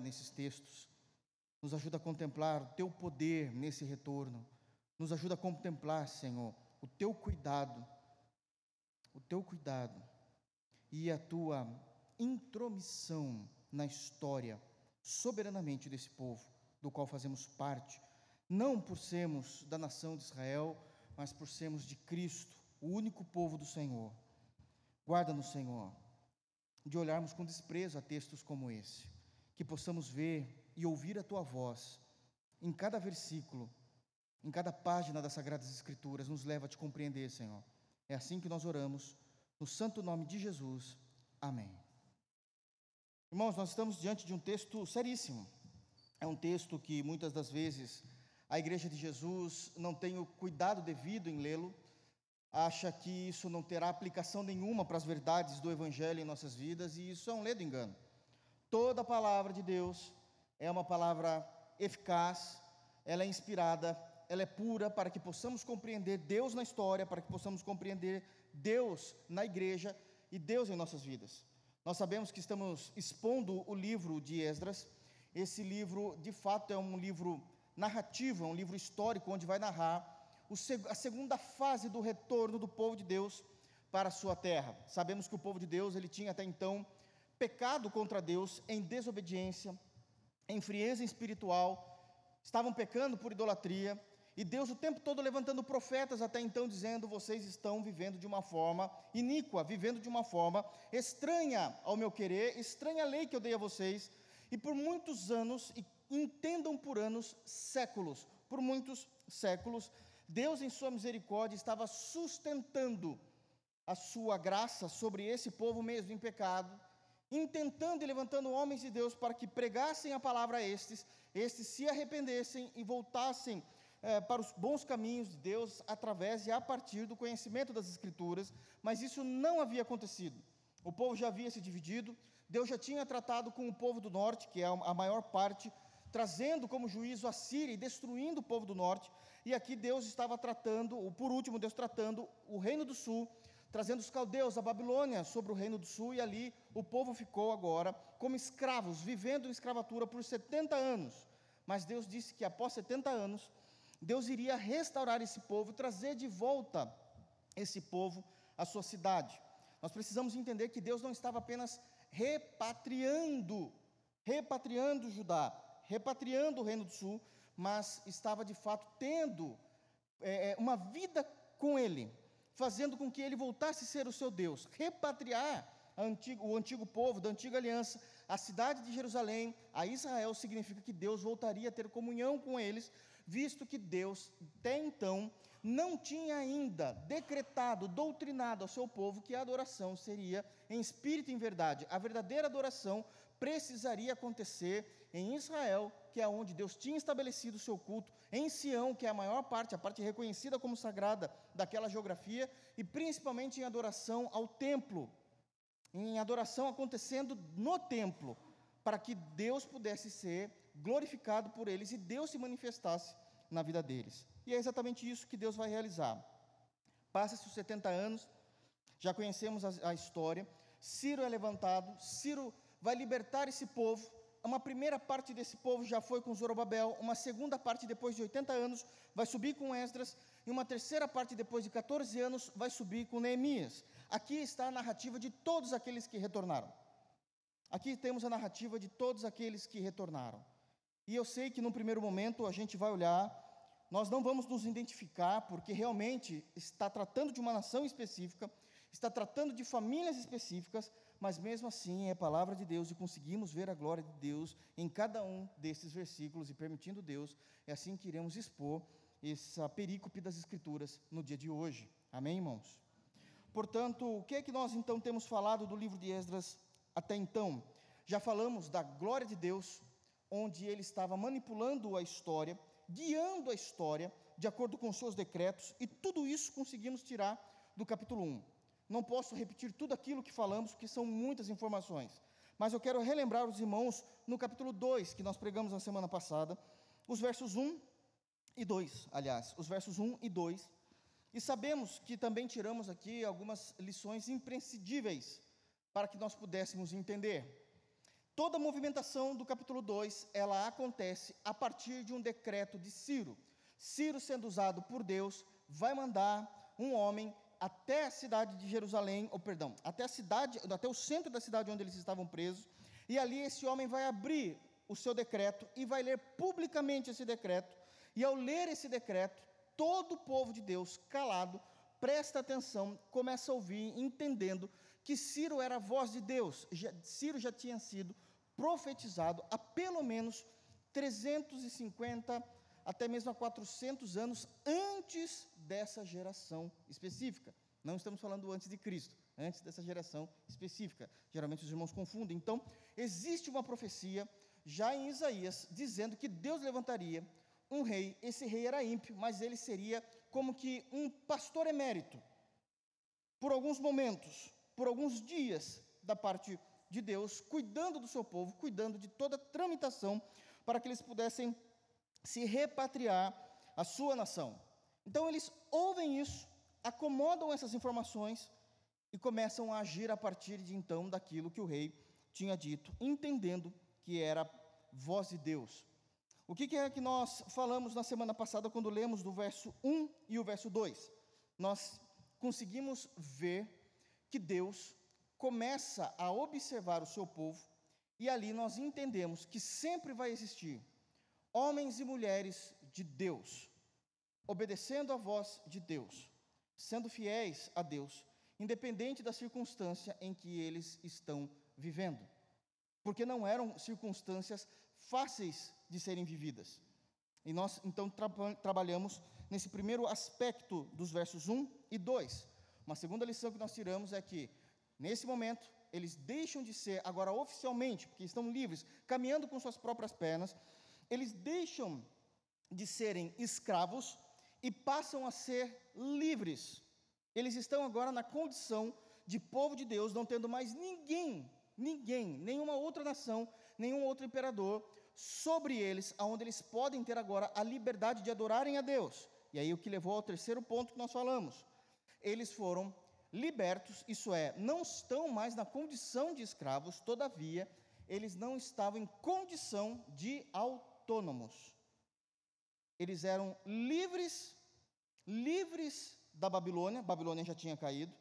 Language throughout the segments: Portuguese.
nesses textos. Nos ajuda a contemplar o teu poder nesse retorno. Nos ajuda a contemplar, Senhor, o teu cuidado, o teu cuidado e a tua intromissão na história soberanamente desse povo, do qual fazemos parte, não por sermos da nação de Israel, mas por sermos de Cristo, o único povo do Senhor. Guarda-nos, Senhor, de olharmos com desprezo a textos como esse, que possamos ver e ouvir a tua voz em cada versículo, em cada página das Sagradas Escrituras, nos leva a te compreender, Senhor. É assim que nós oramos, no santo nome de Jesus. Amém. Irmãos, nós estamos diante de um texto seríssimo. É um texto que muitas das vezes a Igreja de Jesus não tem o cuidado devido em lê-lo, acha que isso não terá aplicação nenhuma para as verdades do Evangelho em nossas vidas, e isso é um ledo engano. Toda a palavra de Deus é uma palavra eficaz, ela é inspirada, ela é pura para que possamos compreender Deus na história, para que possamos compreender Deus na igreja e Deus em nossas vidas. Nós sabemos que estamos expondo o livro de Esdras. Esse livro, de fato, é um livro narrativo, é um livro histórico, onde vai narrar a segunda fase do retorno do povo de Deus para a sua terra. Sabemos que o povo de Deus, ele tinha até então pecado contra Deus em desobediência, em frieza espiritual, estavam pecando por idolatria, e Deus o tempo todo levantando profetas até então dizendo: vocês estão vivendo de uma forma iníqua, vivendo de uma forma estranha ao meu querer, estranha a lei que eu dei a vocês. E por muitos anos, e entendam por anos, séculos, por muitos séculos, Deus em sua misericórdia estava sustentando a sua graça sobre esse povo mesmo em pecado, intentando e levantando homens de Deus para que pregassem a palavra a estes, estes se arrependessem e voltassem é, para os bons caminhos de Deus através e a partir do conhecimento das Escrituras, mas isso não havia acontecido. O povo já havia se dividido, Deus já tinha tratado com o povo do norte, que é a maior parte, trazendo como juízo a Síria e destruindo o povo do norte, e aqui Deus estava tratando, por último, Deus tratando o reino do sul, trazendo os caldeus, a Babilônia, sobre o reino do sul, e ali o povo ficou agora como escravos, vivendo em escravatura por 70 anos. Mas Deus disse que após 70 anos, Deus iria restaurar esse povo, trazer de volta esse povo à sua cidade. Nós precisamos entender que Deus não estava apenas repatriando, repatriando Judá, repatriando o Reino do Sul, mas estava de fato tendo é uma vida com Ele, fazendo com que Ele voltasse a ser o seu Deus, repatriar antigo, o antigo povo da antiga aliança, a cidade de Jerusalém, a Israel, significa que Deus voltaria a ter comunhão com eles, visto que Deus, até então, não tinha ainda decretado, doutrinado ao seu povo que a adoração seria em espírito e em verdade. A verdadeira adoração precisaria acontecer em Israel, que é onde Deus tinha estabelecido o seu culto, em Sião, que é a maior parte, a parte reconhecida como sagrada daquela geografia, e principalmente em adoração ao templo, em adoração acontecendo no templo, para que Deus pudesse ser glorificado por eles e Deus se manifestasse na vida deles. E é exatamente isso que Deus vai realizar. Passa-se os 70 anos, já conhecemos a, a história. Ciro é levantado, Ciro vai libertar esse povo. Uma primeira parte desse povo já foi com Zorobabel, uma segunda parte depois de 80 anos vai subir com Esdras, e uma terceira parte depois de 14 anos vai subir com Neemias. Aqui está a narrativa de todos aqueles que retornaram. Aqui temos a narrativa de todos aqueles que retornaram. E eu sei que num primeiro momento a gente vai olhar, nós não vamos nos identificar, porque realmente está tratando de uma nação específica, está tratando de famílias específicas, mas mesmo assim é a palavra de Deus e conseguimos ver a glória de Deus em cada um desses versículos e permitindo Deus, é assim que iremos expor essa perícope das Escrituras no dia de hoje. Amém, irmãos? Portanto, o que é que nós então temos falado do livro de Esdras até então? Já falamos da glória de Deus, onde ele estava manipulando a história, guiando a história de acordo com seus decretos, e tudo isso conseguimos tirar do capítulo 1. Não posso repetir tudo aquilo que falamos, porque são muitas informações, mas eu quero relembrar os irmãos no capítulo 2, que nós pregamos na semana passada, os versos 1 e 2, aliás, os versos 1 e 2, e sabemos que também tiramos aqui algumas lições imprescindíveis para que nós pudéssemos entender. Toda a movimentação do capítulo 2, ela acontece a partir de um decreto de Ciro. Ciro, sendo usado por Deus, vai mandar um homem até a cidade de Jerusalém, ou perdão, até a cidade, até o centro da cidade onde eles estavam presos, e ali esse homem vai abrir o seu decreto e vai ler publicamente esse decreto, e ao ler esse decreto, todo o povo de Deus, calado, presta atenção, começa a ouvir, entendendo que Ciro era a voz de Deus. Ciro já tinha sido profetizado há pelo menos 350 até mesmo há 400 anos antes dessa geração específica. Não estamos falando antes de Cristo, antes dessa geração específica. Geralmente os irmãos confundem. Então, existe uma profecia já em Isaías dizendo que Deus levantaria um rei. Esse rei era ímpio, mas ele seria como que um pastor emérito. Por alguns momentos, por alguns dias da parte de Deus, cuidando do seu povo, cuidando de toda a tramitação para que eles pudessem se repatriar a sua nação. Então eles ouvem isso, acomodam essas informações e começam a agir a partir de então daquilo que o rei tinha dito, entendendo que era voz de Deus. O que é que nós falamos na semana passada quando lemos do verso 1 e o verso 2? Nós conseguimos ver que Deus começa a observar o seu povo e ali nós entendemos que sempre vai existir homens e mulheres de Deus, obedecendo a voz de Deus, sendo fiéis a Deus, independente da circunstância em que eles estão vivendo. Porque não eram circunstâncias fáceis de serem vividas. E nós então tra trabalhamos nesse primeiro aspecto dos versos 1 e 2. Uma segunda lição que nós tiramos é que, nesse momento, eles deixam de ser, agora oficialmente, porque estão livres, caminhando com suas próprias pernas, eles deixam de serem escravos e passam a ser livres. Eles estão agora na condição de povo de Deus, não tendo mais ninguém, ninguém, nenhuma outra nação, nenhum outro imperador sobre eles, aonde eles podem ter agora a liberdade de adorarem a Deus. E aí o que levou ao terceiro ponto que nós falamos. Eles foram libertos, isso é, não estão mais na condição de escravos, todavia, eles não estavam em condição de autoridade autônomos. Eles eram livres, livres da Babilônia, Babilônia já tinha caído.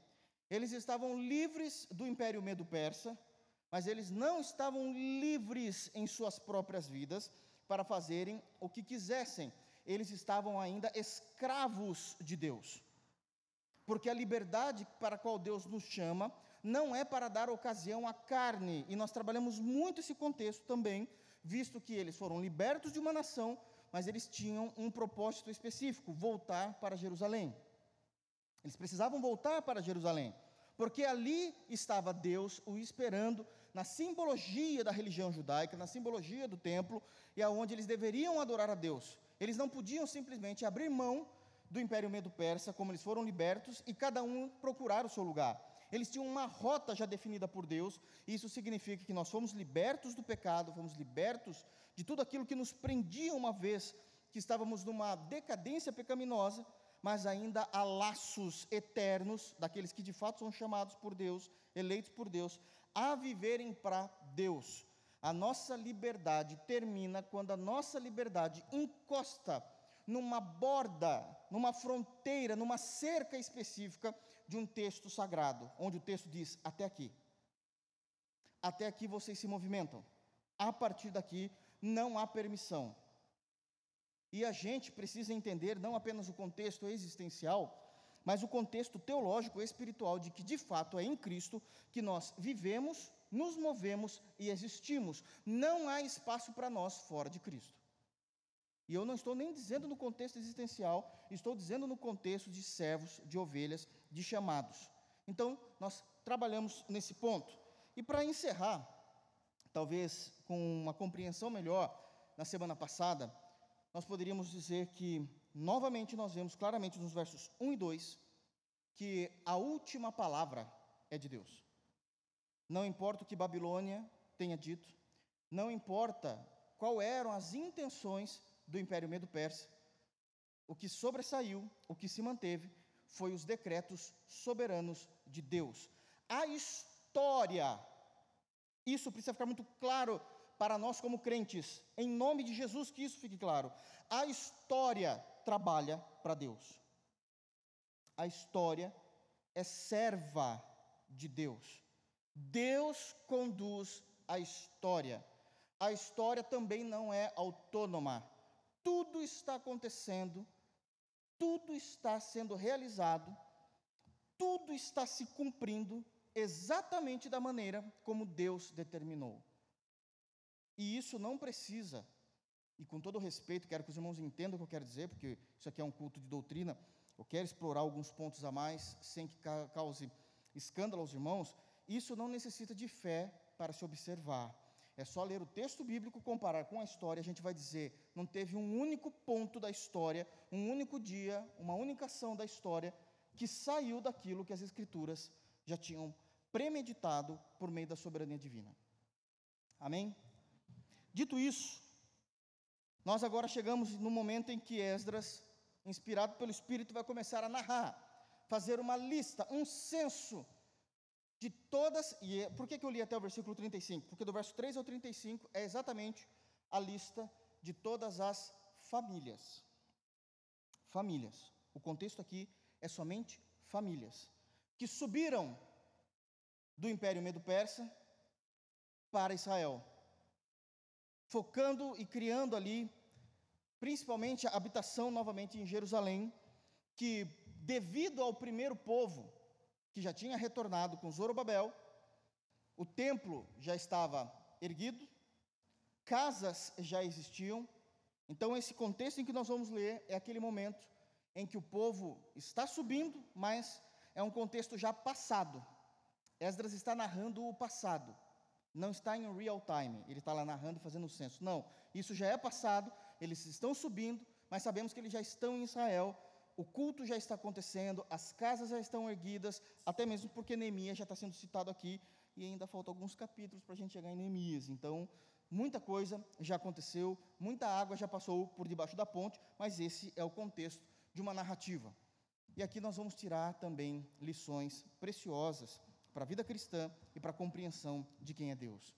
Eles estavam livres do Império Medo-Persa, mas eles não estavam livres em suas próprias vidas para fazerem o que quisessem. Eles estavam ainda escravos de Deus. Porque a liberdade para a qual Deus nos chama não é para dar ocasião à carne, e nós trabalhamos muito esse contexto também visto que eles foram libertos de uma nação, mas eles tinham um propósito específico: voltar para Jerusalém. Eles precisavam voltar para Jerusalém, porque ali estava Deus o esperando na simbologia da religião judaica, na simbologia do templo, e aonde eles deveriam adorar a Deus. Eles não podiam simplesmente abrir mão do Império Medo-Persa, como eles foram libertos, e cada um procurar o seu lugar. Eles tinham uma rota já definida por Deus, e isso significa que nós fomos libertos do pecado, fomos libertos de tudo aquilo que nos prendia uma vez que estávamos numa decadência pecaminosa, mas ainda há laços eternos daqueles que de fato são chamados por Deus, eleitos por Deus, a viverem para Deus. A nossa liberdade termina quando a nossa liberdade encosta numa borda, numa fronteira, numa cerca específica de um texto sagrado, onde o texto diz: até aqui. Até aqui vocês se movimentam. A partir daqui não há permissão. E a gente precisa entender não apenas o contexto existencial, mas o contexto teológico e espiritual de que de fato é em Cristo que nós vivemos, nos movemos e existimos. Não há espaço para nós fora de Cristo. E eu não estou nem dizendo no contexto existencial, estou dizendo no contexto de servos, de ovelhas, de chamados. Então, nós trabalhamos nesse ponto. E para encerrar, talvez com uma compreensão melhor, na semana passada, nós poderíamos dizer que, novamente, nós vemos claramente nos versos 1 e 2, que a última palavra é de Deus. Não importa o que Babilônia tenha dito, não importa qual eram as intenções do Império Medo-Persa, o que sobressaiu, o que se manteve, foi os decretos soberanos de Deus. A história Isso precisa ficar muito claro para nós como crentes. Em nome de Jesus, que isso fique claro. A história trabalha para Deus. A história é serva de Deus. Deus conduz a história. A história também não é autônoma. Tudo está acontecendo, tudo está sendo realizado, tudo está se cumprindo exatamente da maneira como Deus determinou. E isso não precisa, e com todo respeito, quero que os irmãos entendam o que eu quero dizer, porque isso aqui é um culto de doutrina, eu quero explorar alguns pontos a mais, sem que cause escândalo aos irmãos. Isso não necessita de fé para se observar. É só ler o texto bíblico, comparar com a história, a gente vai dizer: não teve um único ponto da história, um único dia, uma única ação da história que saiu daquilo que as Escrituras já tinham premeditado por meio da soberania divina. Amém? Dito isso, nós agora chegamos no momento em que Esdras, inspirado pelo Espírito, vai começar a narrar, fazer uma lista, um censo de todas. E é, por que, que eu li até o versículo 35? Porque do verso 3 ao 35 é exatamente a lista de todas as famílias. Famílias. O contexto aqui é somente famílias que subiram do Império Medo-Persa para Israel, focando e criando ali, principalmente a habitação novamente em Jerusalém, que devido ao primeiro povo que já tinha retornado com Zorobabel, o templo já estava erguido, casas já existiam. Então, esse contexto em que nós vamos ler é aquele momento em que o povo está subindo, mas é um contexto já passado. Esdras está narrando o passado, não está em real time, ele está lá narrando e fazendo o censo. Não, isso já é passado, eles estão subindo, mas sabemos que eles já estão em Israel, o culto já está acontecendo, as casas já estão erguidas, até mesmo porque Neemias já está sendo citado aqui, e ainda faltam alguns capítulos para a gente chegar em Neemias. Então, muita coisa já aconteceu, muita água já passou por debaixo da ponte, mas esse é o contexto de uma narrativa. E aqui nós vamos tirar também lições preciosas para a vida cristã e para a compreensão de quem é Deus.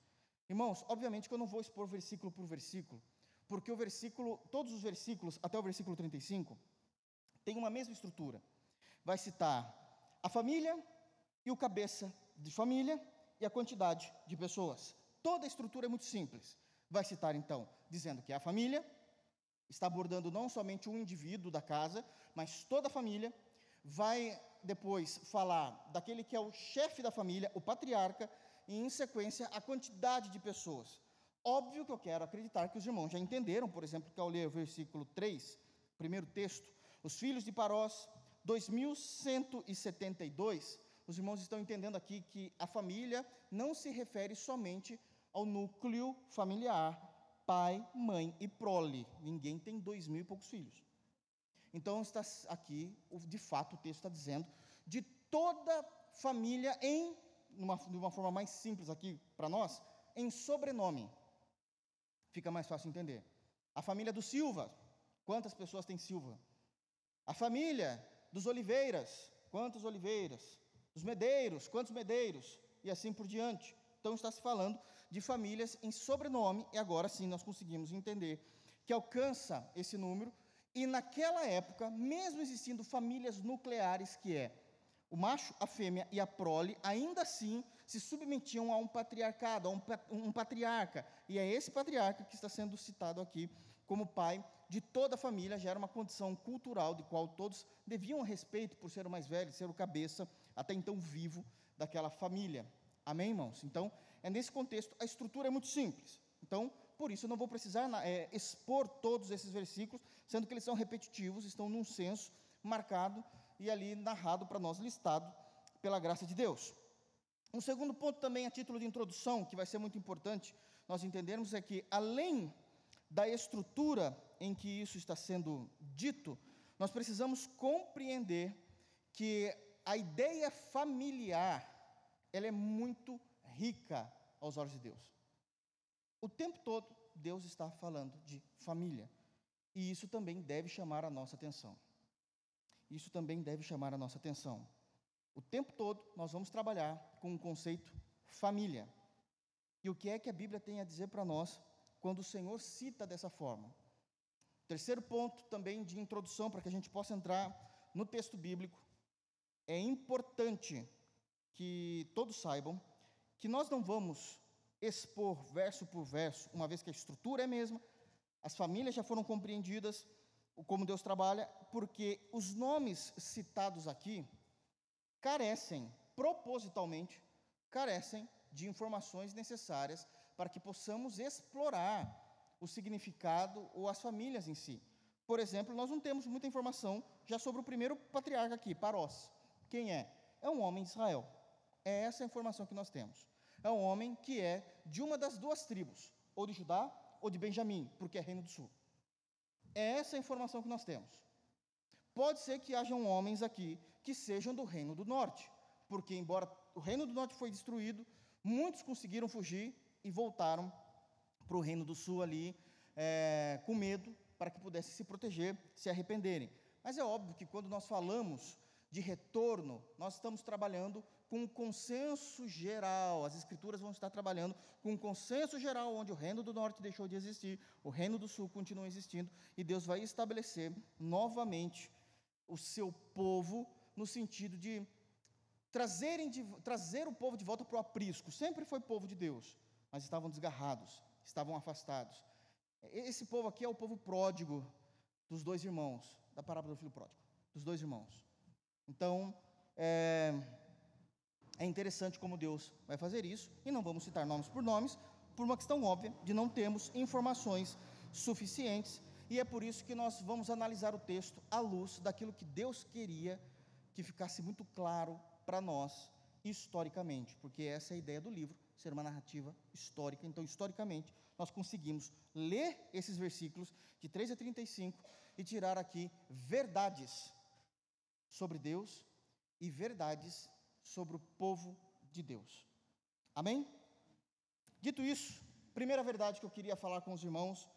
Irmãos, obviamente que eu não vou expor versículo por versículo, porque o versículo, todos os versículos até o versículo 35 tem uma mesma estrutura. Vai citar a família e o cabeça de família e a quantidade de pessoas. Toda a estrutura é muito simples. Vai citar então, dizendo que é a família, está abordando não somente um indivíduo da casa, mas toda a família, vai depois falar daquele que é o chefe da família, o patriarca, e em sequência a quantidade de pessoas. Óbvio que eu quero acreditar que os irmãos já entenderam, por exemplo, que ao ler o versículo 3, primeiro texto, os filhos de Parós, 2172, os irmãos estão entendendo aqui que a família não se refere somente ao núcleo familiar, pai, mãe e prole. Ninguém tem dois mil e poucos filhos. Então está aqui, de fato, o texto está dizendo de toda família em, numa, de uma forma mais simples aqui para nós, em sobrenome. Fica mais fácil entender. A família do Silva, quantas pessoas tem Silva? A família dos Oliveiras, quantas Oliveiras? Os Medeiros, quantos Medeiros? E assim por diante. Então está se falando de famílias em sobrenome, e agora sim nós conseguimos entender que alcança esse número e naquela época, mesmo existindo famílias nucleares, que é o macho, a fêmea e a prole, ainda assim se submetiam a um patriarcado, a um, um patriarca. E é esse patriarca que está sendo citado aqui como pai de toda a família, já era uma condição cultural de qual todos deviam respeito por ser o mais velho, ser o cabeça, até então vivo, daquela família. Amém, irmãos? Então, é nesse contexto, a estrutura é muito simples. Então, por isso, eu não vou precisar é, expor todos esses versículos, sendo que eles são repetitivos, estão num senso marcado e ali narrado para nós, listado pela graça de Deus. Um segundo ponto também, a título de introdução, que vai ser muito importante nós entendermos, é que além da estrutura em que isso está sendo dito, nós precisamos compreender que a ideia familiar ela é muito rica aos olhos de Deus. O tempo todo, Deus está falando de família. E isso também deve chamar a nossa atenção. Isso também deve chamar a nossa atenção. O tempo todo, nós vamos trabalhar com o conceito família. E o que é que a Bíblia tem a dizer para nós quando o Senhor cita dessa forma? Terceiro ponto também de introdução para que a gente possa entrar no texto bíblico. É importante que todos saibam que nós não vamos expor verso por verso, uma vez que a estrutura é a mesma, as famílias já foram compreendidas, como Deus trabalha, porque os nomes citados aqui carecem, propositalmente, carecem de informações necessárias para que possamos explorar o significado ou as famílias em si. Por exemplo, nós não temos muita informação já sobre o primeiro patriarca aqui, Parós. Quem é? É um homem de Israel. É essa a informação que nós temos. É um homem que é de uma das duas tribos, ou de Judá ou de Benjamim, porque é reino do sul. É essa a informação que nós temos. Pode ser que hajam homens aqui que sejam do reino do norte, porque embora o reino do norte foi destruído, muitos conseguiram fugir e voltaram para o reino do sul ali é, com medo para que pudessem se proteger, se arrependerem. Mas é óbvio que quando nós falamos de retorno, nós estamos trabalhando com um consenso geral. As escrituras vão estar trabalhando com um consenso geral, onde o reino do norte deixou de existir, o reino do sul continua existindo, e Deus vai estabelecer novamente o seu povo no sentido de trazerem de, trazer o povo de volta para o aprisco. Sempre foi povo de Deus, mas estavam desgarrados, estavam afastados. Esse povo aqui é o povo pródigo dos dois irmãos, da parábola do filho pródigo, dos dois irmãos. Então, é, é interessante como Deus vai fazer isso, e não vamos citar nomes por nomes, por uma questão óbvia de não termos informações suficientes, e é por isso que nós vamos analisar o texto à luz daquilo que Deus queria que ficasse muito claro para nós historicamente, porque essa é a ideia do livro, ser uma narrativa histórica. Então, historicamente, nós conseguimos ler esses versículos de 3 a 35 e tirar aqui verdades sobre Deus e verdades sobre o povo de Deus. Amém? Dito isso, primeira verdade que eu queria falar com os irmãos,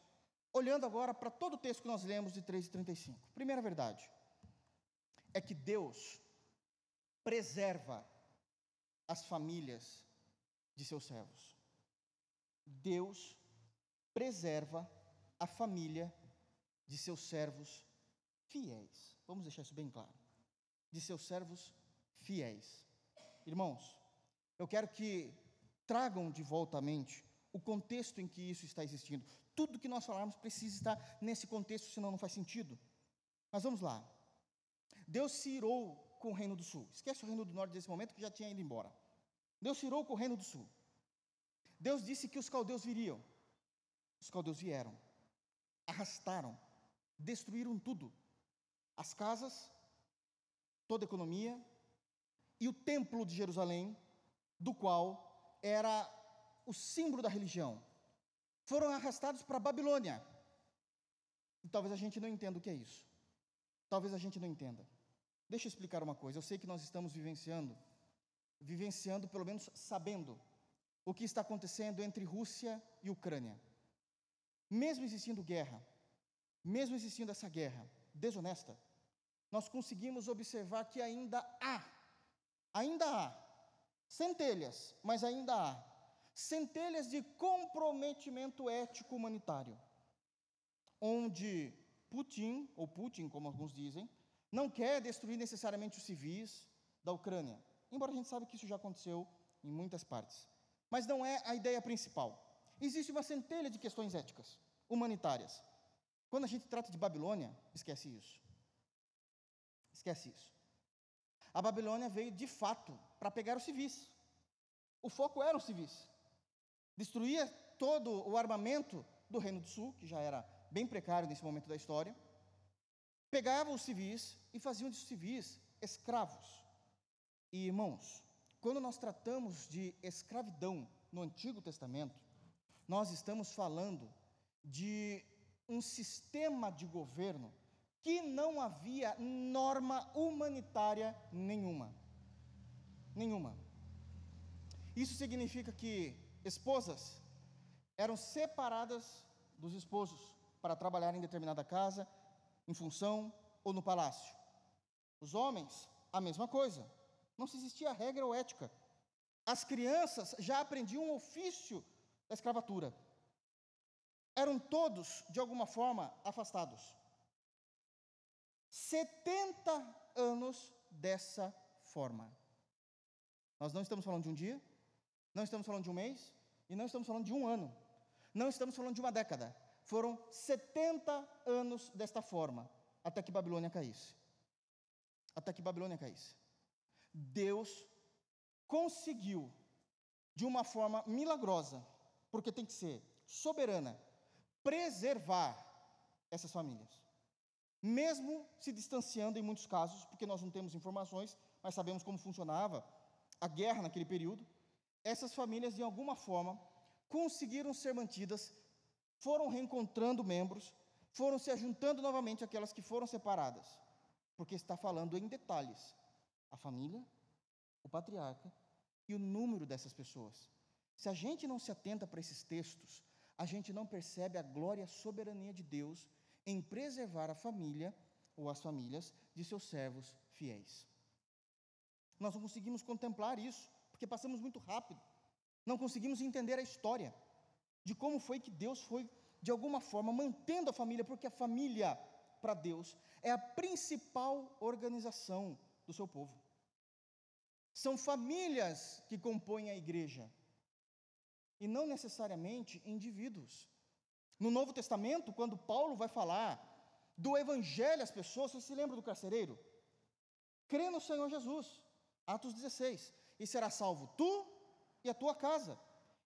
olhando agora para todo o texto que nós lemos de 3 e 35. Primeira verdade é que Deus preserva as famílias de seus servos. Deus preserva a família de seus servos fiéis. Vamos deixar isso bem claro. De seus servos fiéis. Irmãos, eu quero que tragam de volta à mente o contexto em que isso está existindo. Tudo que nós falarmos precisa estar nesse contexto, senão não faz sentido. Mas vamos lá. Deus se irou com o reino do sul. Esquece o reino do norte desse momento que já tinha ido embora. Deus se irou com o reino do sul. Deus disse que os caldeus viriam. Os caldeus vieram, arrastaram, destruíram tudo: as casas, toda a economia, e o templo de Jerusalém, do qual era o símbolo da religião. Foram arrastados para a Babilônia. E talvez a gente não entenda o que é isso. Talvez a gente não entenda. Deixa eu explicar uma coisa. Eu sei que nós estamos vivenciando, vivenciando, pelo menos sabendo, o que está acontecendo entre Rússia e Ucrânia. Mesmo existindo guerra, mesmo existindo essa guerra desonesta, nós conseguimos observar que ainda há ainda há centelhas, mas ainda há centelhas de comprometimento ético humanitário, onde Putin, ou Putin, como alguns dizem, não quer destruir necessariamente os civis da Ucrânia, embora a gente saiba que isso já aconteceu em muitas partes. Mas não é a ideia principal. Existe uma centelha de questões éticas, humanitárias. Quando a gente trata de Babilônia, esquece isso. Esquece isso a Babilônia veio de fato para pegar os civis. O foco era os civis. Destruía todo o armamento do Reino do Sul, que já era bem precário nesse momento da história. Pegava os civis e faziam de civis escravos. E irmãos, quando nós tratamos de escravidão no Antigo Testamento, nós estamos falando de um sistema de governo que não havia norma humanitária nenhuma. Nenhuma. Isso significa que esposas eram separadas dos esposos para trabalhar em determinada casa, em função ou no palácio. Os homens, a mesma coisa. Não se existia regra ou ética. As crianças já aprendiam um ofício da escravatura. Eram todos, de alguma forma, afastados. 70 anos dessa forma. Nós não estamos falando de um dia, não estamos falando de um mês, e não estamos falando de um ano, não estamos falando de uma década. Foram 70 anos desta forma, até que Babilônia caísse. Até que Babilônia caísse. Deus conseguiu, de uma forma milagrosa, porque tem que ser soberana, preservar essas famílias. Mesmo se distanciando em muitos casos, porque nós não temos informações, mas sabemos como funcionava a guerra naquele período, essas famílias, de alguma forma, conseguiram ser mantidas, foram reencontrando membros, foram se ajuntando novamente aquelas que foram separadas, porque está falando em detalhes a família, o patriarca e o número dessas pessoas. Se a gente não se atenta para esses textos, a gente não percebe a glória e a soberania de Deus em preservar a família ou as famílias de seus servos fiéis. Nós não conseguimos contemplar isso, porque passamos muito rápido. Não conseguimos entender a história de como foi que Deus foi, de alguma forma, mantendo a família, porque a família, para Deus, é a principal organização do seu povo. São famílias que compõem a igreja, e não necessariamente indivíduos. No Novo Testamento, quando Paulo vai falar do evangelho às pessoas, você se lembra do carcereiro? Crê no Senhor Jesus, Atos 16, e será salvo tu e a tua casa.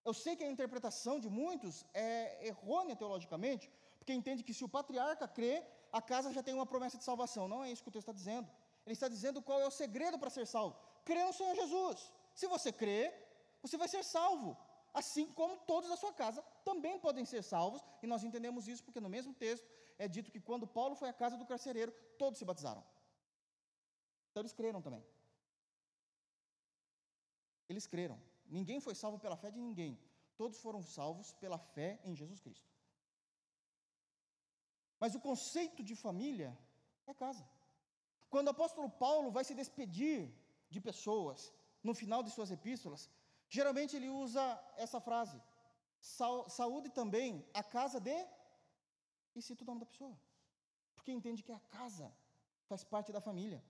Eu sei que a interpretação de muitos é errônea teologicamente, porque entende que se o patriarca crê, a casa já tem uma promessa de salvação. Não é isso que o texto está dizendo. Ele está dizendo qual é o segredo para ser salvo. Crê no Senhor Jesus. Se você crê, você vai ser salvo assim como todos da sua casa também podem ser salvos, e nós entendemos isso porque no mesmo texto é dito que quando Paulo foi à casa do carcereiro, todos se batizaram. Então eles creram também. Eles creram. Ninguém foi salvo pela fé de ninguém. Todos foram salvos pela fé em Jesus Cristo. Mas o conceito de família é casa. Quando o apóstolo Paulo vai se despedir de pessoas no final de suas epístolas, Geralmente ele usa essa frase: saúde também a casa de. E cita o nome da pessoa. Porque entende que a casa faz parte da família.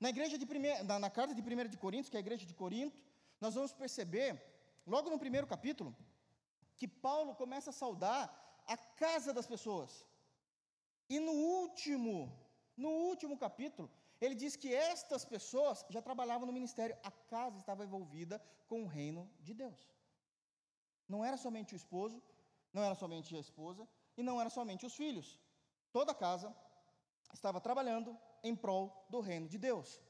Na igreja de primeira, na, na carta de 1 de Coríntios, que é a igreja de Corinto, nós vamos perceber, logo no primeiro capítulo, que Paulo começa a saudar a casa das pessoas. E no último, no último capítulo, ele diz que estas pessoas já trabalhavam no ministério, a casa estava envolvida com o reino de Deus. Não era somente o esposo, não era somente a esposa e não era somente os filhos. Toda a casa estava trabalhando em prol do reino de Deus.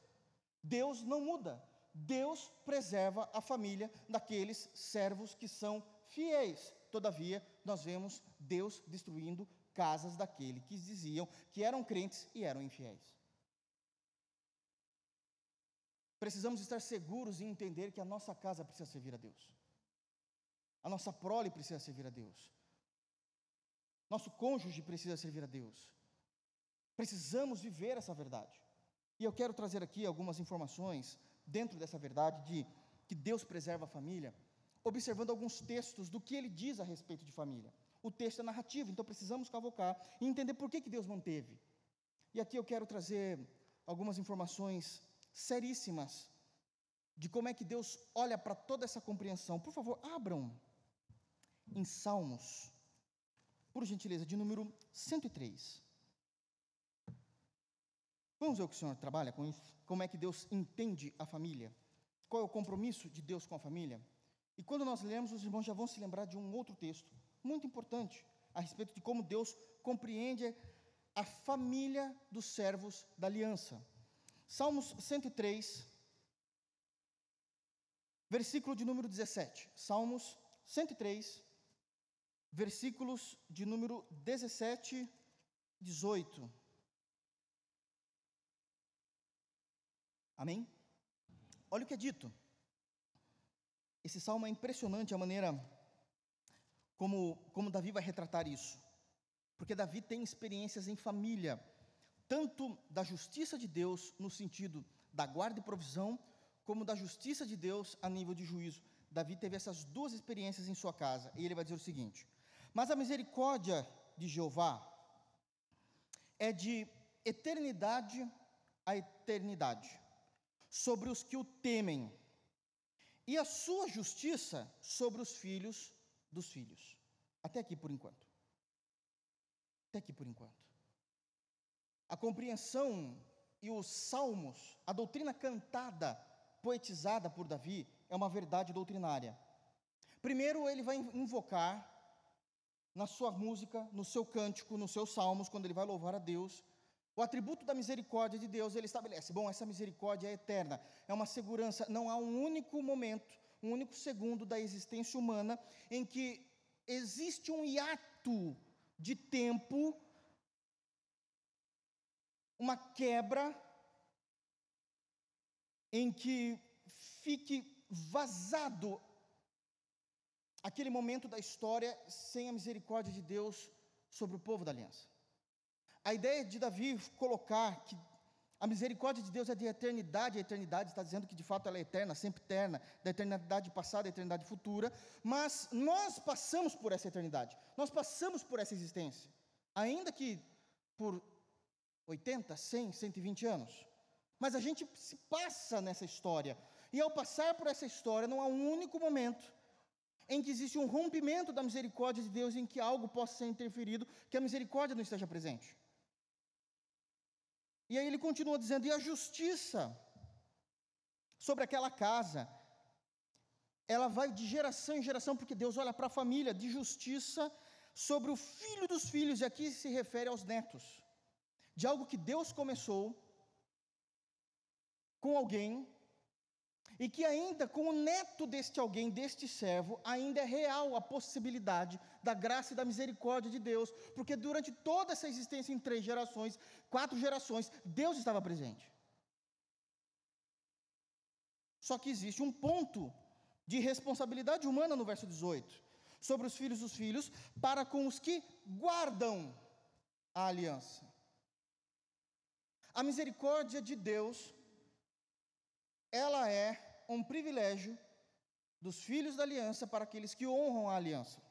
Deus não muda, Deus preserva a família daqueles servos que são fiéis. Todavia, nós vemos Deus destruindo casas daqueles que diziam que eram crentes e eram infiéis. Precisamos estar seguros e entender que a nossa casa precisa servir a Deus. A nossa prole precisa servir a Deus. Nosso cônjuge precisa servir a Deus. Precisamos viver essa verdade. E eu quero trazer aqui algumas informações dentro dessa verdade de que Deus preserva a família, observando alguns textos do que ele diz a respeito de família. O texto é narrativo, então precisamos cavocar e entender por que, que Deus manteve. E aqui eu quero trazer algumas informações seríssimas de como é que Deus olha para toda essa compreensão. Por favor, abram em Salmos, por gentileza, de número 103. Vamos ver o que o Senhor trabalha com isso? Como é que Deus entende a família? Qual é o compromisso de Deus com a família? E quando nós lemos, os irmãos já vão se lembrar de um outro texto, muito importante, a respeito de como Deus compreende a família dos servos da aliança. Salmos 103, versículo de número 17. Salmos 103, versículos de número 17, 18. Amém? Olha o que é dito. Esse salmo é impressionante a maneira como, como Davi vai retratar isso. Porque Davi tem experiências em família tanto da justiça de Deus no sentido da guarda e provisão, como da justiça de Deus a nível de juízo. Davi teve essas duas experiências em sua casa, e ele vai dizer o seguinte: Mas a misericórdia de Jeová é de eternidade a eternidade, sobre os que o temem, e a sua justiça sobre os filhos dos filhos. Até aqui por enquanto. Até aqui por enquanto. A compreensão e os salmos, a doutrina cantada, poetizada por Davi, é uma verdade doutrinária. Primeiro, ele vai invocar na sua música, no seu cântico, nos seus salmos, quando ele vai louvar a Deus, o atributo da misericórdia de Deus, ele estabelece: bom, essa misericórdia é eterna, é uma segurança, não há um único momento, um único segundo da existência humana em que existe um hiato de tempo, uma quebra, em que fique vazado aquele momento da história sem a misericórdia de Deus sobre o povo da aliança. A ideia de Davi colocar que a misericórdia de Deus é de eternidade, a eternidade está dizendo que de fato ela é eterna, sempre eterna, da eternidade passada à eternidade futura, mas nós passamos por essa eternidade, nós passamos por essa existência, ainda que por 80, 100, 120 anos, mas a gente se passa nessa história, e ao passar por essa história, não há um único momento em que existe um rompimento da misericórdia de Deus, em que algo possa ser interferido, que a misericórdia não esteja presente. E aí ele continua dizendo: e a justiça sobre aquela casa, ela vai de geração em geração, porque Deus olha para a família, de justiça sobre o filho dos filhos, e aqui se refere aos netos, de algo que Deus começou com alguém e que ainda com o neto deste alguém, deste servo, ainda é real a possibilidade da graça e da misericórdia de Deus, porque durante toda essa existência em três gerações, quatro gerações, Deus estava presente. Só que existe um ponto de responsabilidade humana no verso 18, sobre os filhos dos filhos, para com os que guardam a aliança. A misericórdia de Deus, ela é um privilégio dos filhos da aliança para aqueles que honram a aliança,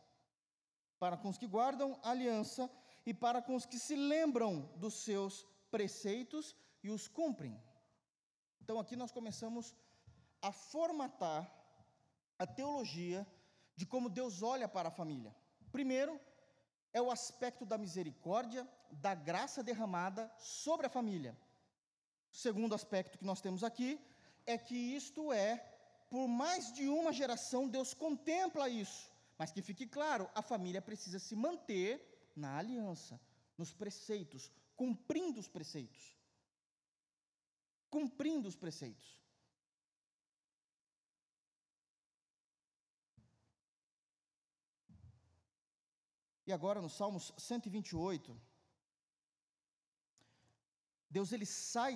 para com os que guardam a aliança e para com os que se lembram dos seus preceitos e os cumprem. Então aqui nós começamos a formatar a teologia de como Deus olha para a família. Primeiro, é o aspecto da misericórdia, da graça derramada sobre a família. O segundo aspecto que nós temos aqui é que isto é, por mais de uma geração, Deus contempla isso. Mas que fique claro, a família precisa se manter na aliança, nos preceitos, cumprindo os preceitos. Cumprindo os preceitos. E agora no Salmos 128, Deus ele sai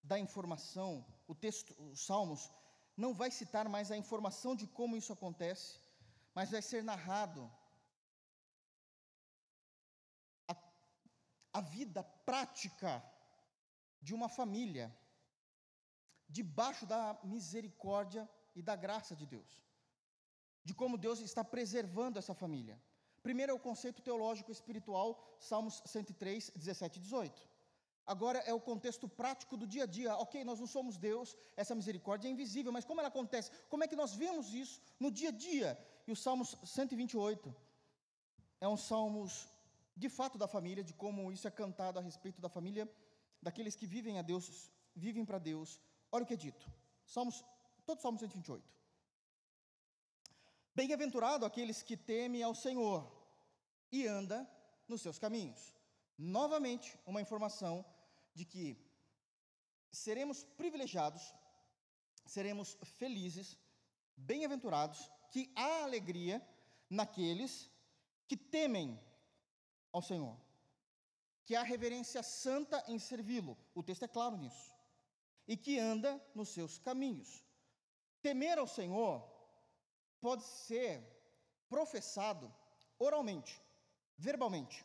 da informação, o texto, os Salmos, não vai citar mais a informação de como isso acontece, mas vai ser narrado a, a vida prática de uma família, debaixo da misericórdia e da graça de Deus, de como Deus está preservando essa família. Primeiro é o conceito teológico espiritual, Salmos 103, 17 e 18. Agora é o contexto prático do dia a dia. Ok, nós não somos Deus, essa misericórdia é invisível, mas como ela acontece? Como é que nós vemos isso no dia a dia? E o Salmos 128 é um salmos de fato da família, de como isso é cantado a respeito da família, daqueles que vivem a Deus, vivem para Deus. Olha o que é dito. Salmos, todo Salmo 128. Bem-aventurado aqueles que temem ao Senhor e anda nos seus caminhos. Novamente, uma informação de que seremos privilegiados, seremos felizes, bem-aventurados, que há alegria naqueles que temem ao Senhor, que há reverência santa em servi-lo, o texto é claro nisso, e que anda nos seus caminhos. Temer ao Senhor pode ser professado oralmente, verbalmente,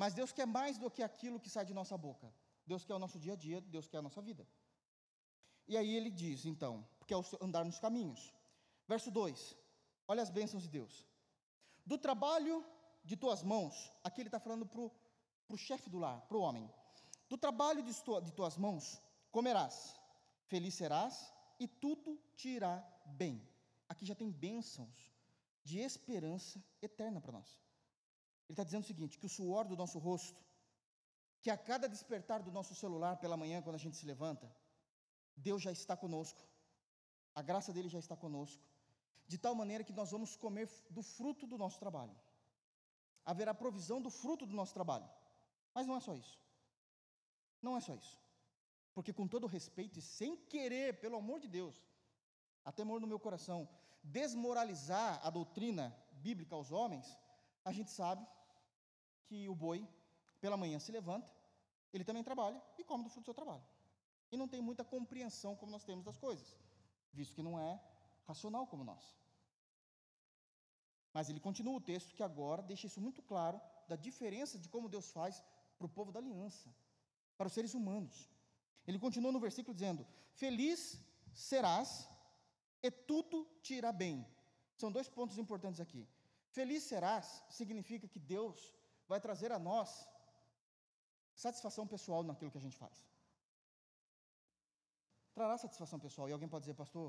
mas Deus quer mais do que aquilo que sai de nossa boca. Deus quer o nosso dia a dia, Deus quer a nossa vida. E aí ele diz, então, porque é andar nos caminhos. Verso 2, olha as bênçãos de Deus. Do trabalho de tuas mãos, aqui ele está falando para o chefe do lar, para o homem. Do trabalho de, tua, de tuas mãos comerás, feliz serás e tudo te irá bem. Aqui já tem bênçãos de esperança eterna para nós. Ele está dizendo o seguinte: que o suor do nosso rosto, que a cada despertar do nosso celular pela manhã, quando a gente se levanta, Deus já está conosco, a graça dele já está conosco, de tal maneira que nós vamos comer do fruto do nosso trabalho. Haverá provisão do fruto do nosso trabalho. Mas não é só isso. Não é só isso. Porque, com todo respeito e sem querer, pelo amor de Deus, há temor no meu coração, desmoralizar a doutrina bíblica aos homens, a gente sabe que o boi, pela manhã, se levanta, ele também trabalha e come do fruto do seu trabalho. E não tem muita compreensão como nós temos das coisas, visto que não é racional como nós. Mas ele continua o texto que agora deixa isso muito claro da diferença de como Deus faz para o povo da aliança, para os seres humanos. Ele continua no versículo dizendo: Feliz serás e tudo te irá bem. São dois pontos importantes aqui. Feliz serás significa que Deus vai trazer a nós satisfação pessoal naquilo que a gente faz. Trará satisfação pessoal. E alguém pode dizer, pastor,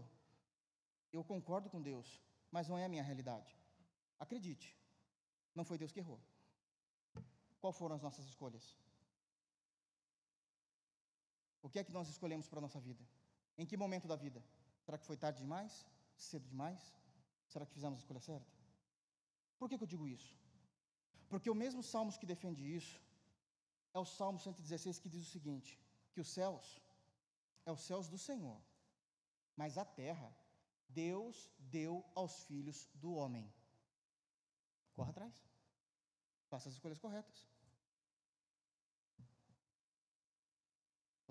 eu concordo com Deus, mas não é a minha realidade. Acredite, não foi Deus que errou. Qual foram as nossas escolhas? O que é que nós escolhemos para a nossa vida? Em que momento da vida? Será que foi tarde demais? Cedo demais? Será que fizemos a escolha certa? Por que, que eu digo isso? Porque o mesmo Salmos que defende isso é o Salmo 116 que diz o seguinte: que os céus é os céus do Senhor, mas a terra Deus deu aos filhos do homem. Corra atrás. Faça as escolhas corretas.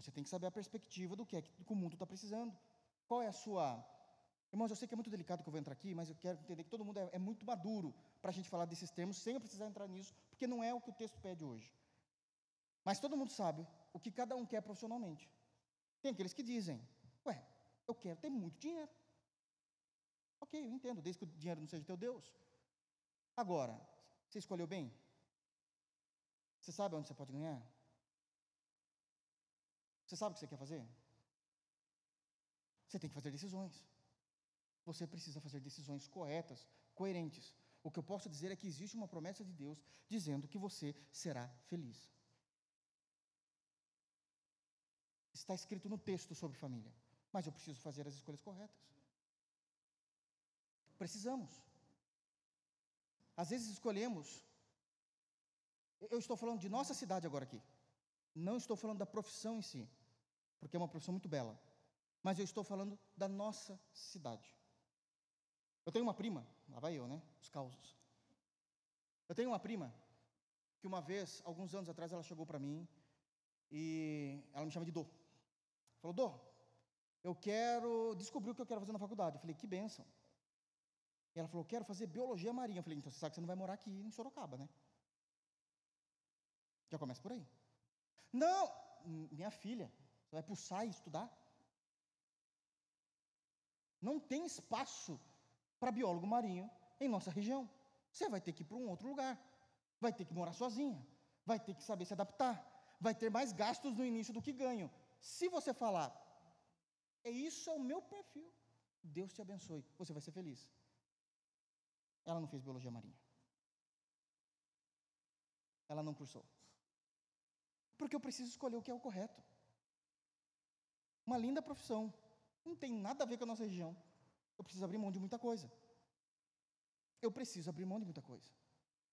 Você tem que saber a perspectiva do que é que o mundo está precisando. Qual é a sua. Irmãos, eu sei que é muito delicado que eu vou entrar aqui, mas eu quero entender que todo mundo é, é muito maduro para a gente falar desses termos sem eu precisar entrar nisso, porque não é o que o texto pede hoje. Mas todo mundo sabe o que cada um quer profissionalmente. Tem aqueles que dizem: Ué, eu quero ter muito dinheiro. Ok, eu entendo, desde que o dinheiro não seja teu Deus. Agora, você escolheu bem? Você sabe onde você pode ganhar? Você sabe o que você quer fazer? Você tem que fazer decisões. Você precisa fazer decisões corretas, coerentes. O que eu posso dizer é que existe uma promessa de Deus dizendo que você será feliz. Está escrito no texto sobre família, mas eu preciso fazer as escolhas corretas. Precisamos. Às vezes escolhemos. Eu estou falando de nossa cidade agora aqui. Não estou falando da profissão em si, porque é uma profissão muito bela. Mas eu estou falando da nossa cidade. Eu tenho uma prima, lá vai eu, né? Os causos. Eu tenho uma prima que uma vez, alguns anos atrás, ela chegou para mim e ela me chama de Dô. Falou, Dô, eu quero descobrir o que eu quero fazer na faculdade. Eu falei, que bênção. E ela falou, quero fazer biologia marinha. Eu falei, então você sabe que você não vai morar aqui em Sorocaba, né? Já começa por aí. Não, minha filha, você vai pulsar e estudar? Não tem espaço para biólogo marinho em nossa região. Você vai ter que ir para um outro lugar. Vai ter que morar sozinha. Vai ter que saber se adaptar. Vai ter mais gastos no início do que ganho. Se você falar, é isso é o meu perfil, Deus te abençoe, você vai ser feliz. Ela não fez biologia marinha. Ela não cursou. Porque eu preciso escolher o que é o correto. Uma linda profissão. Não tem nada a ver com a nossa região. Eu preciso abrir mão de muita coisa. Eu preciso abrir mão de muita coisa.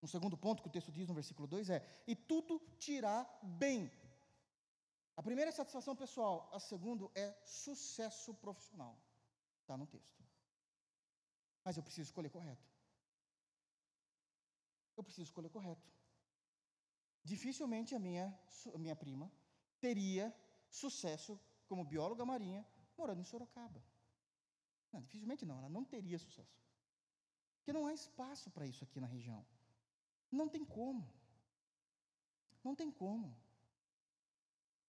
Um segundo ponto que o texto diz no versículo 2 é: E tudo irá bem. A primeira é satisfação pessoal, a segunda é sucesso profissional. Está no texto. Mas eu preciso escolher correto. Eu preciso escolher correto. Dificilmente a minha, a minha prima teria sucesso como bióloga marinha morando em Sorocaba. Não, dificilmente não, ela não teria sucesso. Porque não há espaço para isso aqui na região. Não tem como. Não tem como.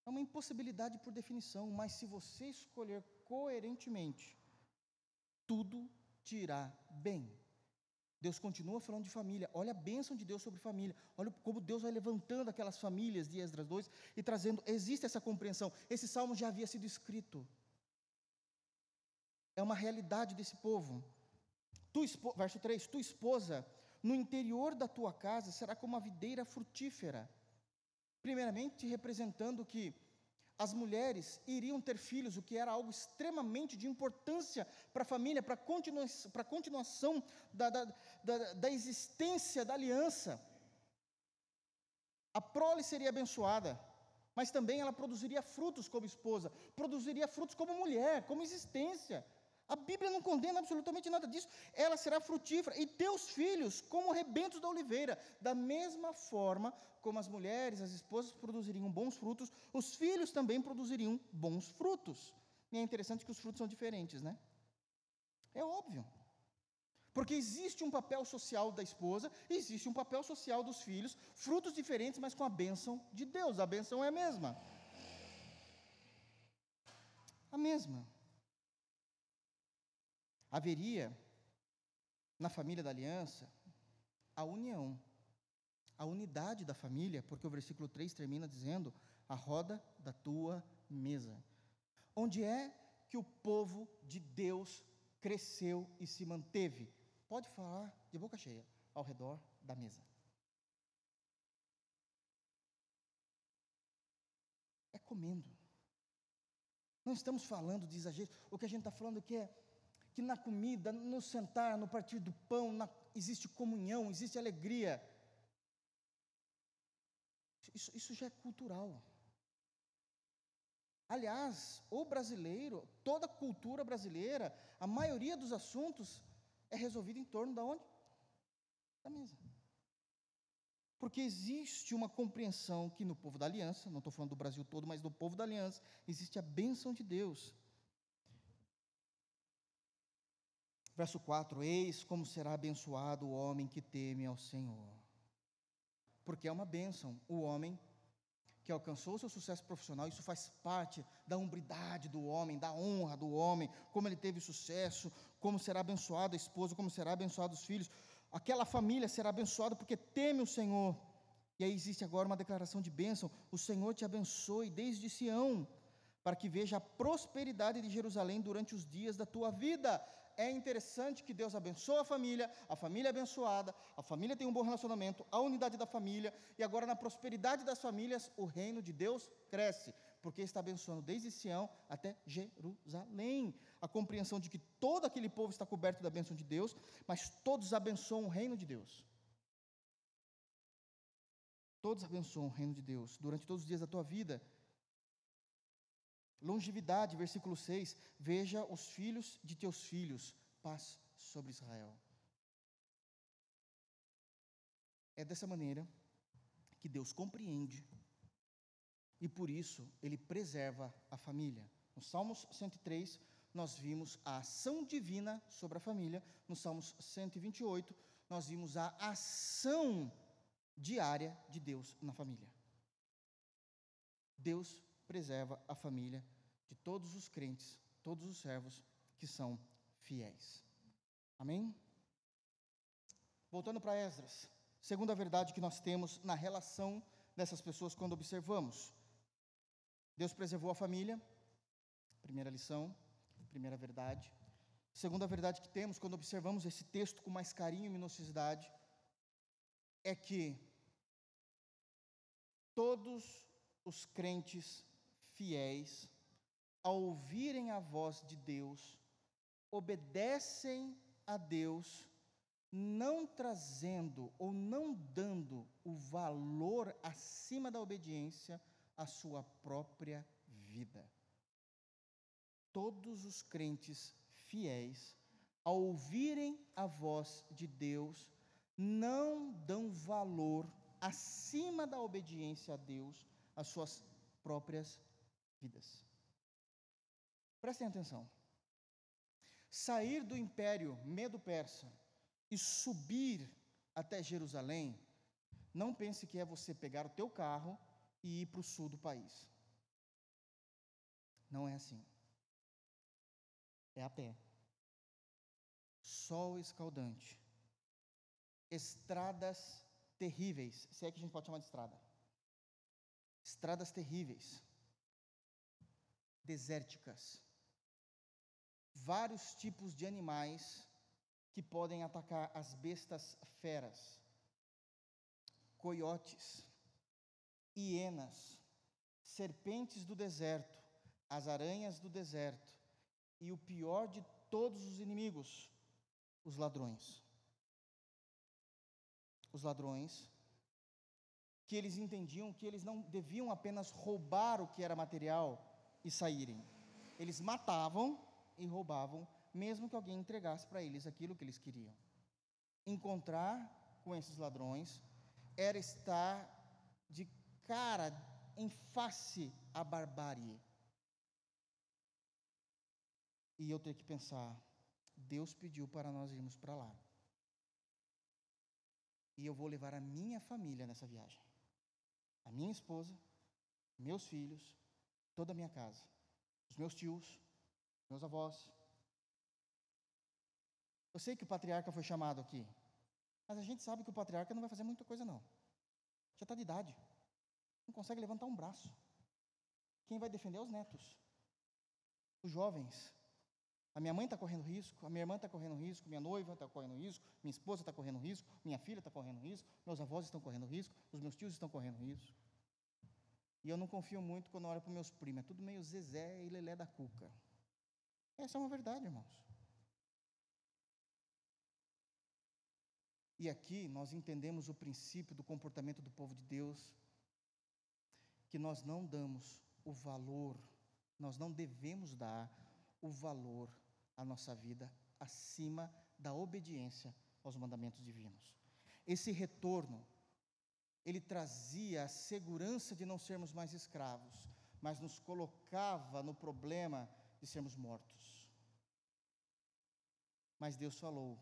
É uma impossibilidade por definição, mas se você escolher coerentemente tudo te irá bem. Deus continua falando de família. Olha a bênção de Deus sobre família. Olha como Deus vai levantando aquelas famílias de Esdras 2 e trazendo. Existe essa compreensão. Esse salmo já havia sido escrito. É uma realidade desse povo. Tu, verso 3: Tu esposa, no interior da tua casa será como uma videira frutífera. Primeiramente, representando que as mulheres iriam ter filhos, o que era algo extremamente de importância para a família, para a continua, continuação da, da, da, da existência da aliança. A prole seria abençoada, mas também ela produziria frutos como esposa, produziria frutos como mulher, como existência. A Bíblia não condena absolutamente nada disso. Ela será frutífera e teus filhos como rebentos da oliveira, da mesma forma como as mulheres, as esposas produziriam bons frutos, os filhos também produziriam bons frutos. E é interessante que os frutos são diferentes, né? É óbvio. Porque existe um papel social da esposa, existe um papel social dos filhos, frutos diferentes, mas com a bênção de Deus. A bênção é a mesma. A mesma haveria na família da aliança a união, a unidade da família, porque o versículo 3 termina dizendo: a roda da tua mesa. Onde é que o povo de Deus cresceu e se manteve? Pode falar de boca cheia, ao redor da mesa. É comendo. Não estamos falando de exagero. O que a gente está falando aqui é que na comida, no sentar, no partir do pão, na, existe comunhão, existe alegria. Isso, isso já é cultural. Aliás, o brasileiro, toda a cultura brasileira, a maioria dos assuntos é resolvida em torno da onde? Da mesa. Porque existe uma compreensão que no povo da aliança, não estou falando do Brasil todo, mas do povo da aliança, existe a bênção de Deus. Verso 4: Eis como será abençoado o homem que teme ao Senhor. Porque é uma bênção o homem que alcançou seu sucesso profissional, isso faz parte da umbridade do homem, da honra do homem, como ele teve sucesso, como será abençoado a esposa, como será abençoado os filhos. Aquela família será abençoada porque teme o Senhor. E aí existe agora uma declaração de bênção: o Senhor te abençoe desde Sião, para que veja a prosperidade de Jerusalém durante os dias da tua vida é interessante que Deus abençoa a família, a família é abençoada, a família tem um bom relacionamento, a unidade da família, e agora na prosperidade das famílias, o reino de Deus cresce, porque está abençoando desde Sião até Jerusalém. A compreensão de que todo aquele povo está coberto da bênção de Deus, mas todos abençoam o reino de Deus. Todos abençoam o reino de Deus durante todos os dias da tua vida. Longevidade, versículo 6: Veja os filhos de teus filhos, paz sobre Israel. É dessa maneira que Deus compreende e por isso ele preserva a família. No Salmos 103, nós vimos a ação divina sobre a família. No Salmos 128, nós vimos a ação diária de Deus na família. Deus preserva a família de todos os crentes, todos os servos que são fiéis. Amém? Voltando para Esdras, segunda verdade que nós temos na relação dessas pessoas quando observamos. Deus preservou a família, primeira lição, primeira verdade. Segunda verdade que temos quando observamos esse texto com mais carinho e minuciosidade é que todos os crentes fiéis, ao ouvirem a voz de Deus, obedecem a Deus, não trazendo ou não dando o valor acima da obediência à sua própria vida. Todos os crentes fiéis, ao ouvirem a voz de Deus, não dão valor acima da obediência a Deus às suas próprias vidas. Prestem atenção. Sair do império medo-persa e subir até Jerusalém, não pense que é você pegar o teu carro e ir para o sul do país. Não é assim. É a pé. sol escaldante, estradas terríveis, se é que a gente pode chamar de estrada, estradas terríveis, desérticas, vários tipos de animais que podem atacar as bestas feras, coiotes, hienas, serpentes do deserto, as aranhas do deserto e o pior de todos os inimigos, os ladrões. Os ladrões, que eles entendiam que eles não deviam apenas roubar o que era material e saírem, eles matavam e roubavam, mesmo que alguém entregasse para eles aquilo que eles queriam. Encontrar com esses ladrões era estar de cara em face à barbárie. E eu ter que pensar, Deus pediu para nós irmos para lá. E eu vou levar a minha família nessa viagem. A minha esposa, meus filhos, toda a minha casa, os meus tios, meus avós. Eu sei que o patriarca foi chamado aqui, mas a gente sabe que o patriarca não vai fazer muita coisa, não. Já está de idade, não consegue levantar um braço. Quem vai defender é os netos, os jovens. A minha mãe está correndo risco, a minha irmã está correndo risco, minha noiva está correndo risco, minha esposa está correndo risco, minha filha está correndo risco, meus avós estão correndo risco, os meus tios estão correndo risco. E eu não confio muito quando olho para meus primos, é tudo meio Zezé e Lelé da Cuca. Essa é uma verdade, irmãos. E aqui nós entendemos o princípio do comportamento do povo de Deus, que nós não damos o valor, nós não devemos dar o valor à nossa vida acima da obediência aos mandamentos divinos. Esse retorno, ele trazia a segurança de não sermos mais escravos, mas nos colocava no problema de sermos mortos. Mas Deus falou: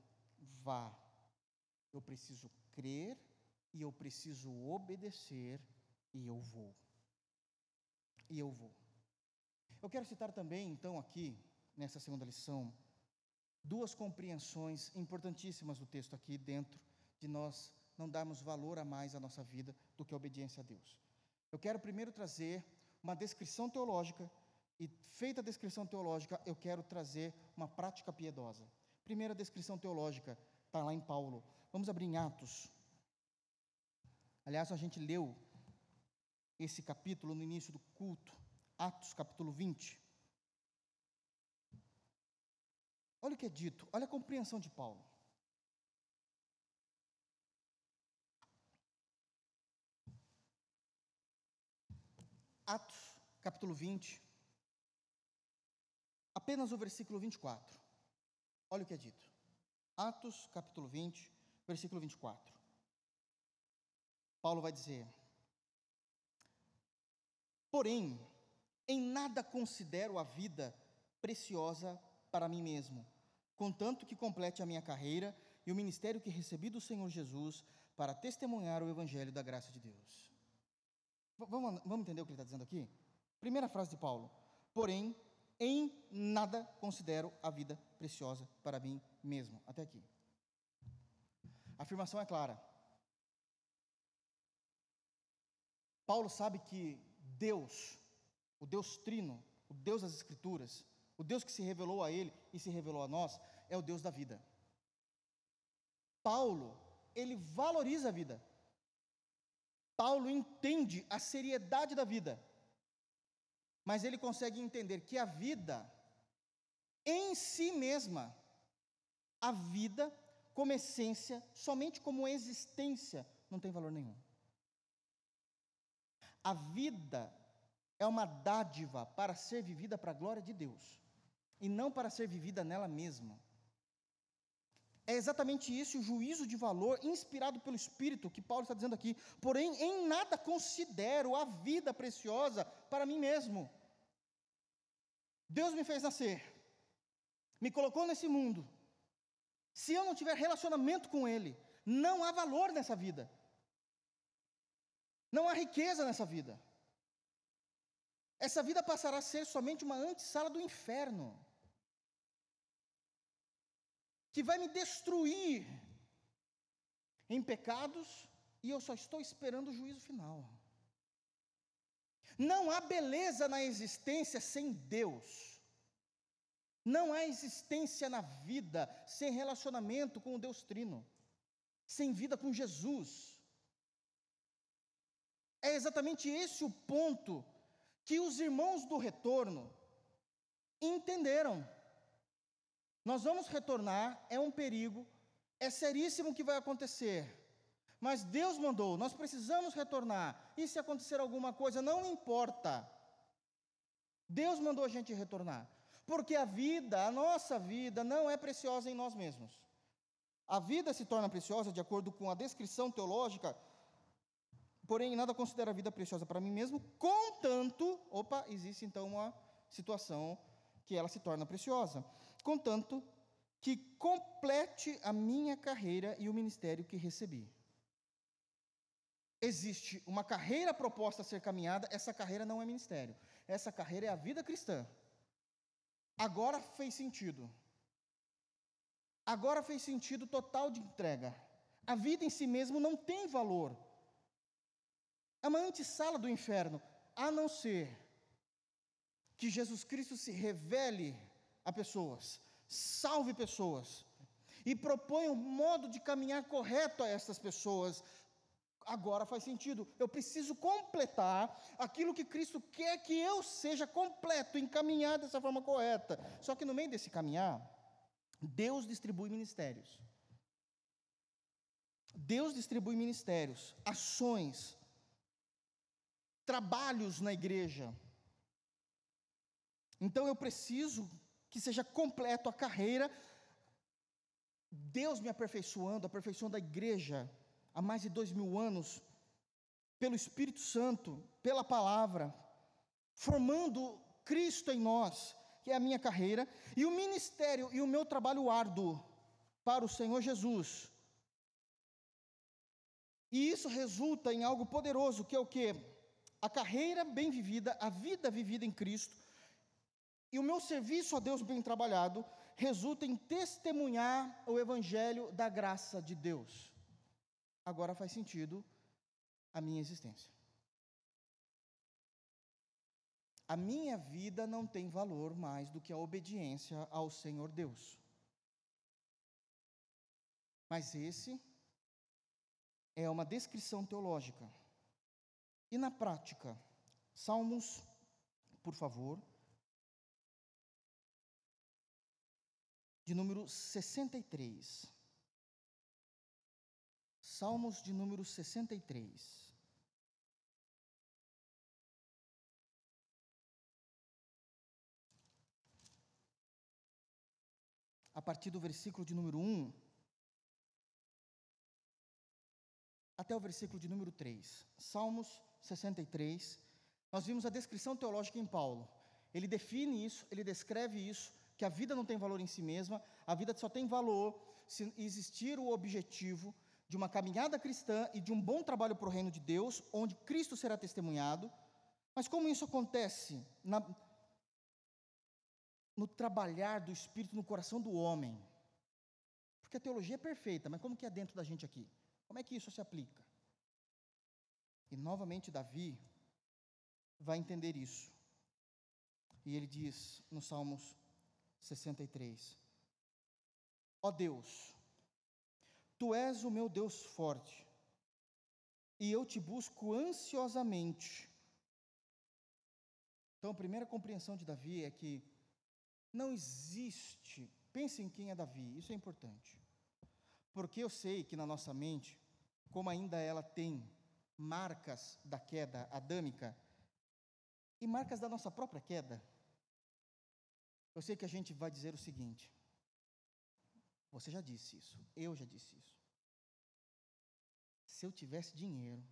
vá, eu preciso crer e eu preciso obedecer e eu vou. E eu vou. Eu quero citar também, então, aqui, nessa segunda lição, duas compreensões importantíssimas do texto aqui dentro de nós não darmos valor a mais à nossa vida do que a obediência a Deus. Eu quero primeiro trazer uma descrição teológica e, feita a descrição teológica, eu quero trazer uma prática piedosa. Primeira descrição teológica está lá em Paulo. Vamos abrir em Atos. Aliás, a gente leu esse capítulo no início do culto, Atos capítulo 20. Olha o que é dito, olha a compreensão de Paulo. Atos capítulo 20, apenas o versículo 24. Olha o que é dito. Atos, capítulo 20, versículo 24. Paulo vai dizer: Porém, em nada considero a vida preciosa para mim mesmo, contanto que complete a minha carreira e o ministério que recebi do Senhor Jesus para testemunhar o evangelho da graça de Deus. Vamos, vamos entender o que ele está dizendo aqui? Primeira frase de Paulo. Porém, em nada considero a vida preciosa para mim mesmo. Até aqui. A afirmação é clara. Paulo sabe que Deus, o Deus Trino, o Deus das Escrituras, o Deus que se revelou a ele e se revelou a nós, é o Deus da vida. Paulo, ele valoriza a vida. Paulo entende a seriedade da vida mas ele consegue entender que a vida, em si mesma, a vida, como essência, somente como existência, não tem valor nenhum. A vida é uma dádiva para ser vivida para a glória de Deus, e não para ser vivida nela mesma. É exatamente isso o juízo de valor inspirado pelo Espírito que Paulo está dizendo aqui. Porém, em nada considero a vida preciosa para mim mesmo. Deus me fez nascer, me colocou nesse mundo. Se eu não tiver relacionamento com Ele, não há valor nessa vida, não há riqueza nessa vida. Essa vida passará a ser somente uma antessala do inferno. Que vai me destruir em pecados e eu só estou esperando o juízo final. Não há beleza na existência sem Deus. Não há existência na vida sem relacionamento com o Deus Trino, sem vida com Jesus. É exatamente esse o ponto que os irmãos do retorno entenderam. Nós vamos retornar, é um perigo, é seríssimo o que vai acontecer. Mas Deus mandou, nós precisamos retornar. E se acontecer alguma coisa, não importa. Deus mandou a gente retornar. Porque a vida, a nossa vida, não é preciosa em nós mesmos. A vida se torna preciosa de acordo com a descrição teológica, porém nada considera a vida preciosa para mim mesmo, contanto, opa, existe então uma situação que ela se torna preciosa, contanto que complete a minha carreira e o ministério que recebi. Existe uma carreira proposta a ser caminhada, essa carreira não é ministério, essa carreira é a vida cristã. Agora fez sentido. Agora fez sentido total de entrega. A vida em si mesmo não tem valor. É uma antessala do inferno, a não ser que Jesus Cristo se revele a pessoas, salve pessoas e propõe um modo de caminhar correto a essas pessoas, agora faz sentido. Eu preciso completar aquilo que Cristo quer que eu seja completo, encaminhar dessa forma correta. Só que no meio desse caminhar, Deus distribui ministérios. Deus distribui ministérios, ações, trabalhos na igreja. Então eu preciso que seja completo a carreira, Deus me aperfeiçoando, aperfeiçoando a igreja, há mais de dois mil anos, pelo Espírito Santo, pela palavra, formando Cristo em nós, que é a minha carreira, e o ministério e o meu trabalho árduo para o Senhor Jesus. E isso resulta em algo poderoso, que é o que? A carreira bem vivida, a vida vivida em Cristo, e o meu serviço a Deus bem trabalhado, resulta em testemunhar o Evangelho da graça de Deus agora faz sentido a minha existência. A minha vida não tem valor mais do que a obediência ao Senhor Deus. Mas esse é uma descrição teológica. E na prática, Salmos, por favor, de número 63. Salmos de número 63. A partir do versículo de número 1 até o versículo de número 3. Salmos 63. Nós vimos a descrição teológica em Paulo. Ele define isso, ele descreve isso, que a vida não tem valor em si mesma, a vida só tem valor se existir o objetivo de uma caminhada cristã e de um bom trabalho para o reino de Deus, onde Cristo será testemunhado. Mas como isso acontece na, no trabalhar do Espírito no coração do homem? Porque a teologia é perfeita, mas como que é dentro da gente aqui? Como é que isso se aplica? E novamente Davi vai entender isso. E ele diz no Salmos 63: Ó Deus, Tu és o meu Deus forte, e eu te busco ansiosamente. Então, a primeira compreensão de Davi é que não existe, pense em quem é Davi, isso é importante. Porque eu sei que na nossa mente, como ainda ela tem marcas da queda adâmica e marcas da nossa própria queda, eu sei que a gente vai dizer o seguinte: você já disse isso, eu já disse isso. Se eu tivesse dinheiro,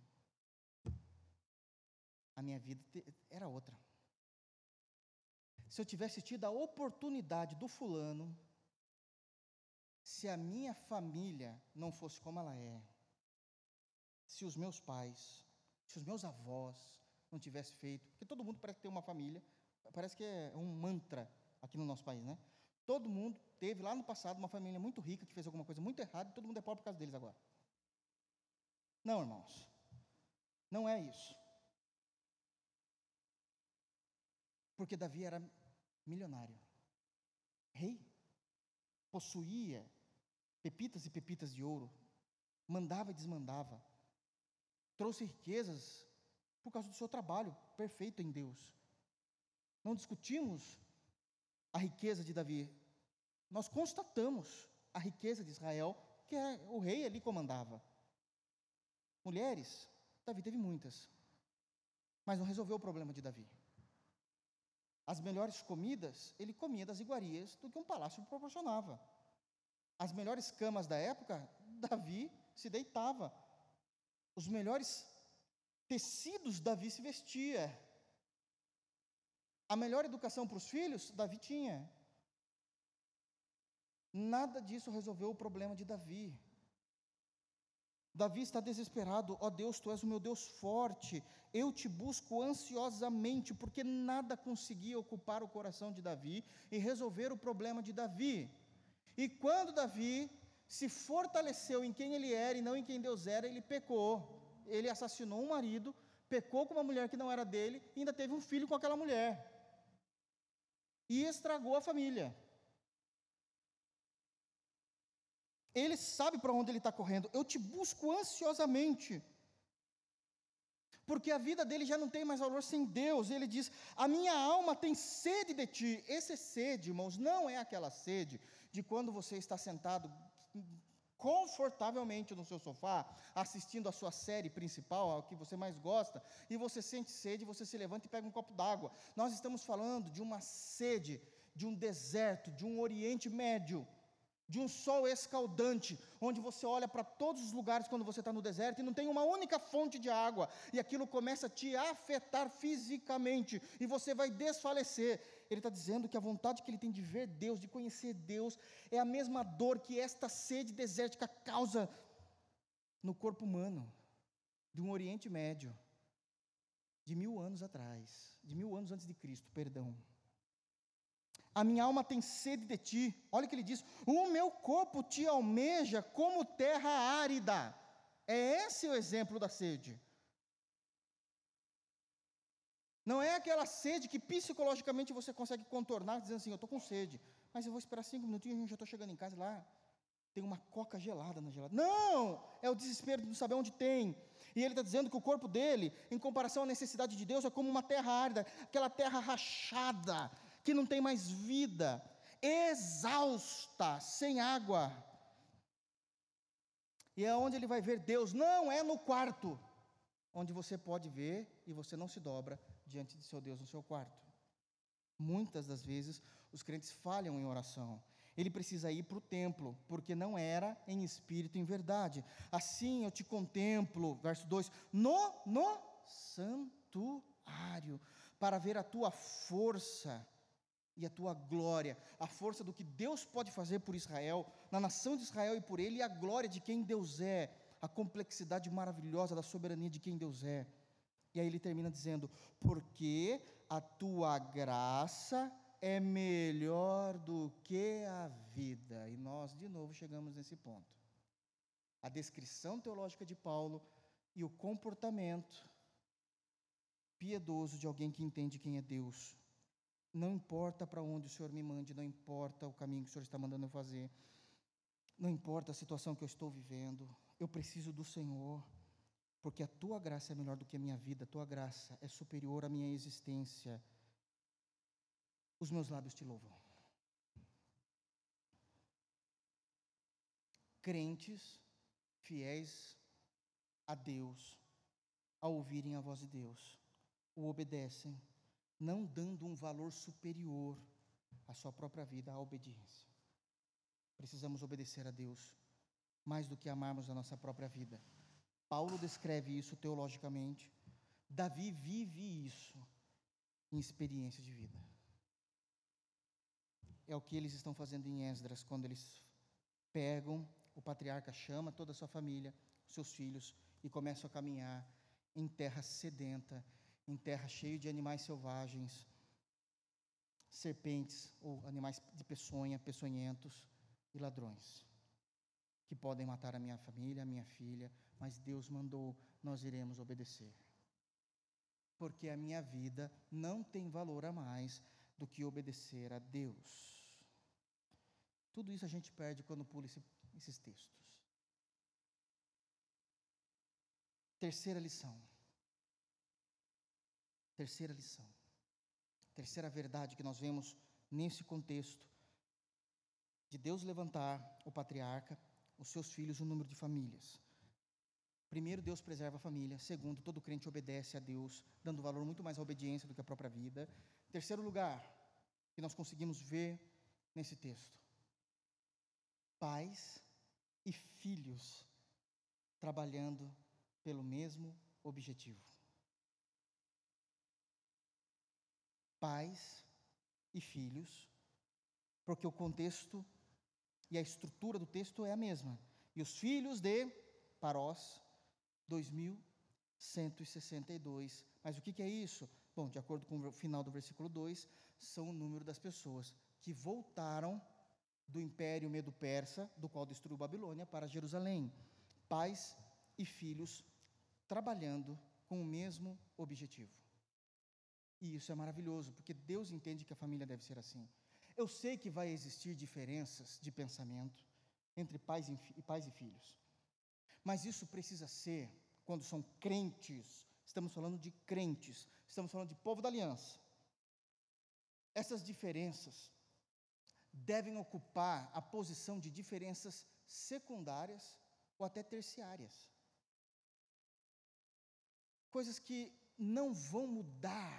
a minha vida era outra. Se eu tivesse tido a oportunidade do fulano, se a minha família não fosse como ela é, se os meus pais, se os meus avós não tivessem feito, porque todo mundo parece ter uma família, parece que é um mantra aqui no nosso país, né? Todo mundo teve lá no passado uma família muito rica que fez alguma coisa muito errada e todo mundo é pobre por causa deles agora. Não, irmãos. Não é isso. Porque Davi era milionário, rei, possuía pepitas e pepitas de ouro, mandava e desmandava, trouxe riquezas por causa do seu trabalho perfeito em Deus. Não discutimos a riqueza de Davi, nós constatamos a riqueza de Israel, que é, o rei ali comandava. Mulheres, Davi teve muitas, mas não resolveu o problema de Davi. As melhores comidas, ele comia das iguarias do que um palácio proporcionava. As melhores camas da época, Davi se deitava. Os melhores tecidos, Davi se vestia. A melhor educação para os filhos, Davi tinha. Nada disso resolveu o problema de Davi. Davi está desesperado, ó oh Deus, tu és o meu Deus forte, eu te busco ansiosamente, porque nada conseguia ocupar o coração de Davi e resolver o problema de Davi. E quando Davi se fortaleceu em quem ele era e não em quem Deus era, ele pecou. Ele assassinou um marido, pecou com uma mulher que não era dele e ainda teve um filho com aquela mulher. E estragou a família. Ele sabe para onde ele está correndo. Eu te busco ansiosamente. Porque a vida dele já não tem mais valor sem Deus. Ele diz: A minha alma tem sede de ti. Esse sede, irmãos, não é aquela sede de quando você está sentado confortavelmente no seu sofá, assistindo a sua série principal, a que você mais gosta, e você sente sede, você se levanta e pega um copo d'água. Nós estamos falando de uma sede, de um deserto, de um Oriente Médio, de um sol escaldante, onde você olha para todos os lugares quando você está no deserto e não tem uma única fonte de água, e aquilo começa a te afetar fisicamente, e você vai desfalecer. Ele está dizendo que a vontade que ele tem de ver Deus, de conhecer Deus, é a mesma dor que esta sede desértica causa no corpo humano, de um Oriente Médio, de mil anos atrás, de mil anos antes de Cristo, perdão. A minha alma tem sede de ti. Olha o que ele diz: O meu corpo te almeja como terra árida. É esse o exemplo da sede. Não é aquela sede que psicologicamente você consegue contornar, dizendo assim: Eu estou com sede, mas eu vou esperar cinco minutinhos e já estou chegando em casa lá tem uma coca gelada na gelada. Não! É o desespero de não saber onde tem. E ele está dizendo que o corpo dele, em comparação à necessidade de Deus, é como uma terra árida, aquela terra rachada, que não tem mais vida, exausta, sem água. E é onde ele vai ver Deus, não é no quarto, onde você pode ver e você não se dobra diante de seu Deus no seu quarto. Muitas das vezes os crentes falham em oração. Ele precisa ir para o templo, porque não era em espírito em verdade. Assim eu te contemplo, verso 2, no, no santuário, para ver a tua força e a tua glória, a força do que Deus pode fazer por Israel, na nação de Israel e por ele, e a glória de quem Deus é, a complexidade maravilhosa da soberania de quem Deus é. E aí ele termina dizendo: Porque a tua graça é melhor do que a vida. E nós, de novo, chegamos nesse ponto. A descrição teológica de Paulo e o comportamento piedoso de alguém que entende quem é Deus não importa para onde o Senhor me mande, não importa o caminho que o Senhor está mandando eu fazer, não importa a situação que eu estou vivendo, eu preciso do Senhor, porque a tua graça é melhor do que a minha vida, a tua graça é superior à minha existência. Os meus lábios te louvam. Crentes, fiéis a Deus, ao ouvirem a voz de Deus, o obedecem não dando um valor superior à sua própria vida à obediência. Precisamos obedecer a Deus mais do que amarmos a nossa própria vida. Paulo descreve isso teologicamente. Davi vive isso em experiência de vida. É o que eles estão fazendo em Esdras, quando eles pegam, o patriarca chama toda a sua família, seus filhos, e começam a caminhar em terra sedenta, em terra cheia de animais selvagens, serpentes ou animais de peçonha, peçonhentos e ladrões, que podem matar a minha família, a minha filha, mas Deus mandou, nós iremos obedecer. Porque a minha vida não tem valor a mais do que obedecer a Deus. Tudo isso a gente perde quando pula esse, esses textos. Terceira lição. Terceira lição. Terceira verdade que nós vemos nesse contexto de Deus levantar o patriarca, os seus filhos, o número de famílias. Primeiro, Deus preserva a família. Segundo, todo crente obedece a Deus, dando valor muito mais à obediência do que à própria vida. Terceiro lugar, que nós conseguimos ver nesse texto: pais e filhos trabalhando pelo mesmo objetivo. Pais e filhos, porque o contexto e a estrutura do texto é a mesma. E os filhos de Parós, 2162. Mas o que, é isso? Bom, de acordo com o final do versículo 2, são o número das pessoas que voltaram do império medo-persa, do qual destruiu Babilônia, para Jerusalém. Pais e filhos trabalhando com o mesmo objetivo. E isso é maravilhoso, porque Deus entende que a família deve ser assim. Eu sei que vai existir diferenças de pensamento entre pais e, pais e filhos, mas isso precisa ser quando são crentes. Estamos falando de crentes, estamos falando de povo da aliança. Essas diferenças devem ocupar a posição de diferenças secundárias ou até terciárias coisas que não vão mudar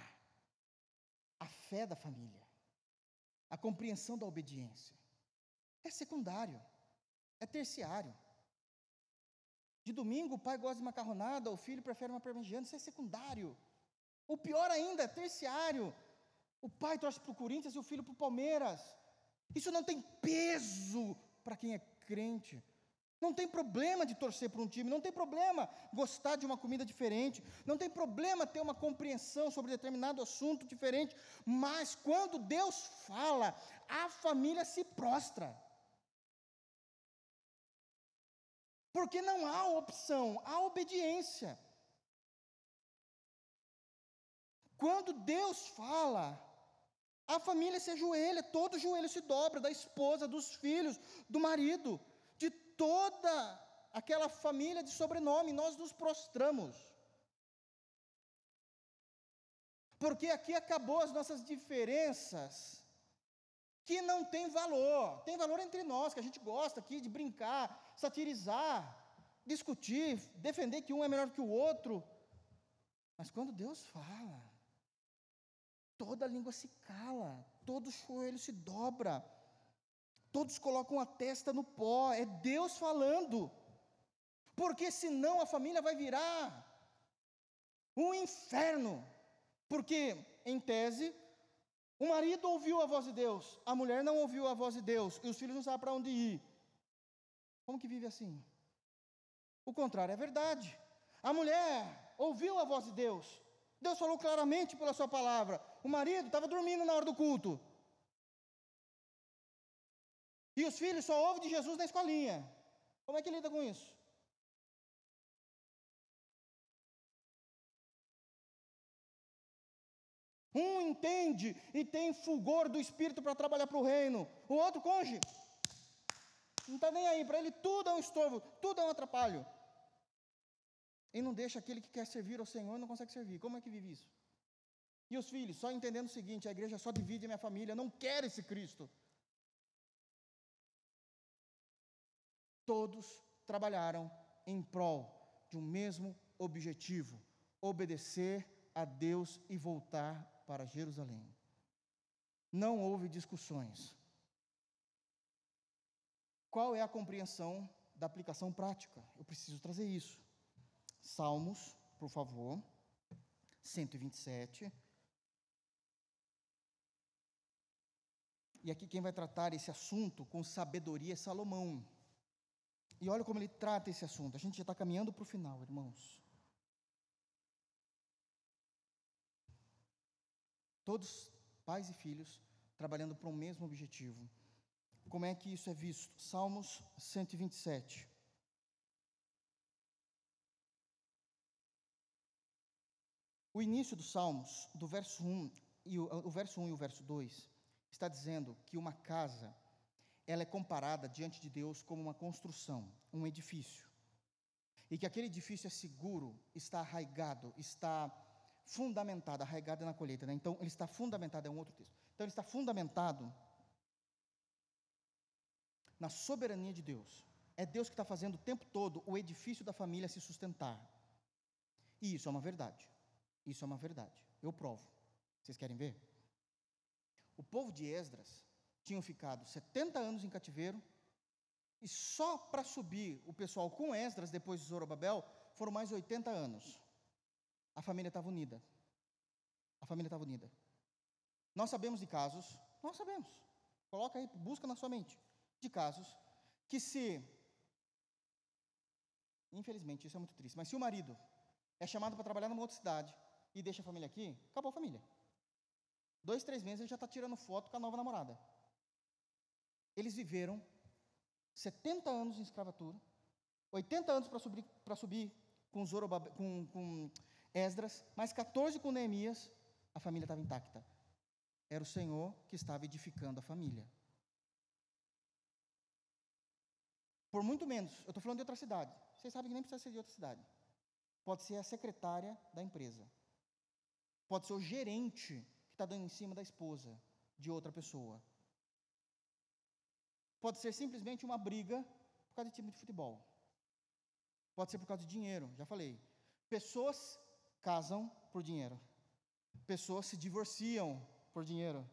a fé da família, a compreensão da obediência. É secundário, é terciário. De domingo o pai gosta de macarronada, o filho prefere uma parmegiana, isso é secundário. O pior ainda, é terciário. O pai torce para o Corinthians e o filho para o Palmeiras. Isso não tem peso para quem é crente. Não tem problema de torcer para um time, não tem problema gostar de uma comida diferente, não tem problema ter uma compreensão sobre determinado assunto diferente, mas quando Deus fala, a família se prostra. Porque não há opção, há obediência. Quando Deus fala, a família se ajoelha, todo o joelho se dobra, da esposa, dos filhos, do marido toda aquela família de sobrenome, nós nos prostramos. Porque aqui acabou as nossas diferenças, que não tem valor. Tem valor entre nós, que a gente gosta aqui de brincar, satirizar, discutir, defender que um é melhor que o outro. Mas quando Deus fala, toda a língua se cala, todo joelho se dobra todos colocam a testa no pó, é Deus falando. Porque senão a família vai virar um inferno. Porque, em tese, o marido ouviu a voz de Deus, a mulher não ouviu a voz de Deus, e os filhos não sabem para onde ir. Como que vive assim? O contrário é verdade. A mulher ouviu a voz de Deus, Deus falou claramente pela sua palavra. O marido estava dormindo na hora do culto. E os filhos só ouvem de Jesus na escolinha. Como é que lida com isso? Um entende e tem fulgor do Espírito para trabalhar para o reino. O outro, conge, não está nem aí. Para ele tudo é um estorvo, tudo é um atrapalho. E não deixa aquele que quer servir ao Senhor não consegue servir. Como é que vive isso? E os filhos, só entendendo o seguinte: a igreja só divide a minha família, não quer esse Cristo. Todos trabalharam em prol de um mesmo objetivo: obedecer a Deus e voltar para Jerusalém. Não houve discussões. Qual é a compreensão da aplicação prática? Eu preciso trazer isso. Salmos, por favor, 127. E aqui quem vai tratar esse assunto com sabedoria é Salomão. E olha como ele trata esse assunto. A gente já está caminhando para o final, irmãos. Todos, pais e filhos, trabalhando para o mesmo objetivo. Como é que isso é visto? Salmos 127. O início dos Salmos, do verso 1 e o, o verso 1 e o verso 2, está dizendo que uma casa ela é comparada diante de Deus como uma construção, um edifício. E que aquele edifício é seguro, está arraigado, está fundamentado, arraigado na colheita. Né? Então, ele está fundamentado, é um outro texto. Então, ele está fundamentado na soberania de Deus. É Deus que está fazendo o tempo todo o edifício da família se sustentar. E isso é uma verdade. Isso é uma verdade. Eu provo. Vocês querem ver? O povo de Esdras tinham ficado 70 anos em cativeiro, e só para subir o pessoal com Esdras, depois de Zorobabel, foram mais 80 anos. A família estava unida. A família estava unida. Nós sabemos de casos, nós sabemos. Coloca aí, busca na sua mente. De casos que se Infelizmente, isso é muito triste, mas se o marido é chamado para trabalhar numa outra cidade e deixa a família aqui, acabou a família. Dois, três meses ele já está tirando foto com a nova namorada. Eles viveram 70 anos em escravatura, 80 anos para subir, subir com, Zorobab, com, com Esdras, mais 14 com Neemias, a família estava intacta. Era o Senhor que estava edificando a família. Por muito menos, eu estou falando de outra cidade. Vocês sabem que nem precisa ser de outra cidade. Pode ser a secretária da empresa. Pode ser o gerente que está dando em cima da esposa de outra pessoa. Pode ser simplesmente uma briga por causa de time de futebol. Pode ser por causa de dinheiro, já falei. Pessoas casam por dinheiro. Pessoas se divorciam por dinheiro.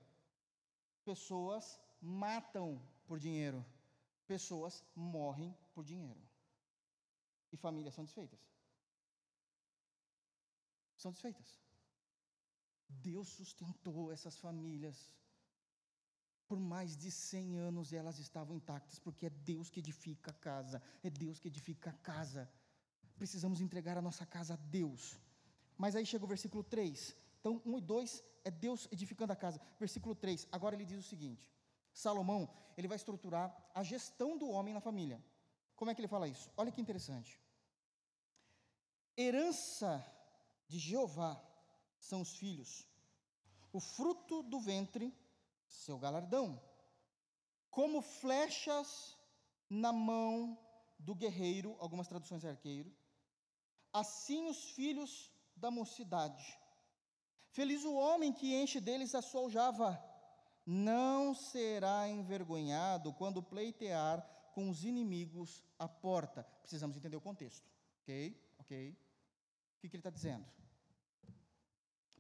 Pessoas matam por dinheiro. Pessoas morrem por dinheiro. E famílias são desfeitas. São desfeitas. Deus sustentou essas famílias por mais de 100 anos elas estavam intactas, porque é Deus que edifica a casa, é Deus que edifica a casa. Precisamos entregar a nossa casa a Deus. Mas aí chega o versículo 3. Então, 1 e 2 é Deus edificando a casa. Versículo 3, agora ele diz o seguinte: Salomão, ele vai estruturar a gestão do homem na família. Como é que ele fala isso? Olha que interessante. Herança de Jeová são os filhos, o fruto do ventre seu galardão, como flechas na mão do guerreiro, algumas traduções é arqueiro, assim os filhos da mocidade. Feliz o homem que enche deles a sua aljava, não será envergonhado quando pleitear com os inimigos à porta. Precisamos entender o contexto, ok? Ok? O que, que ele está dizendo?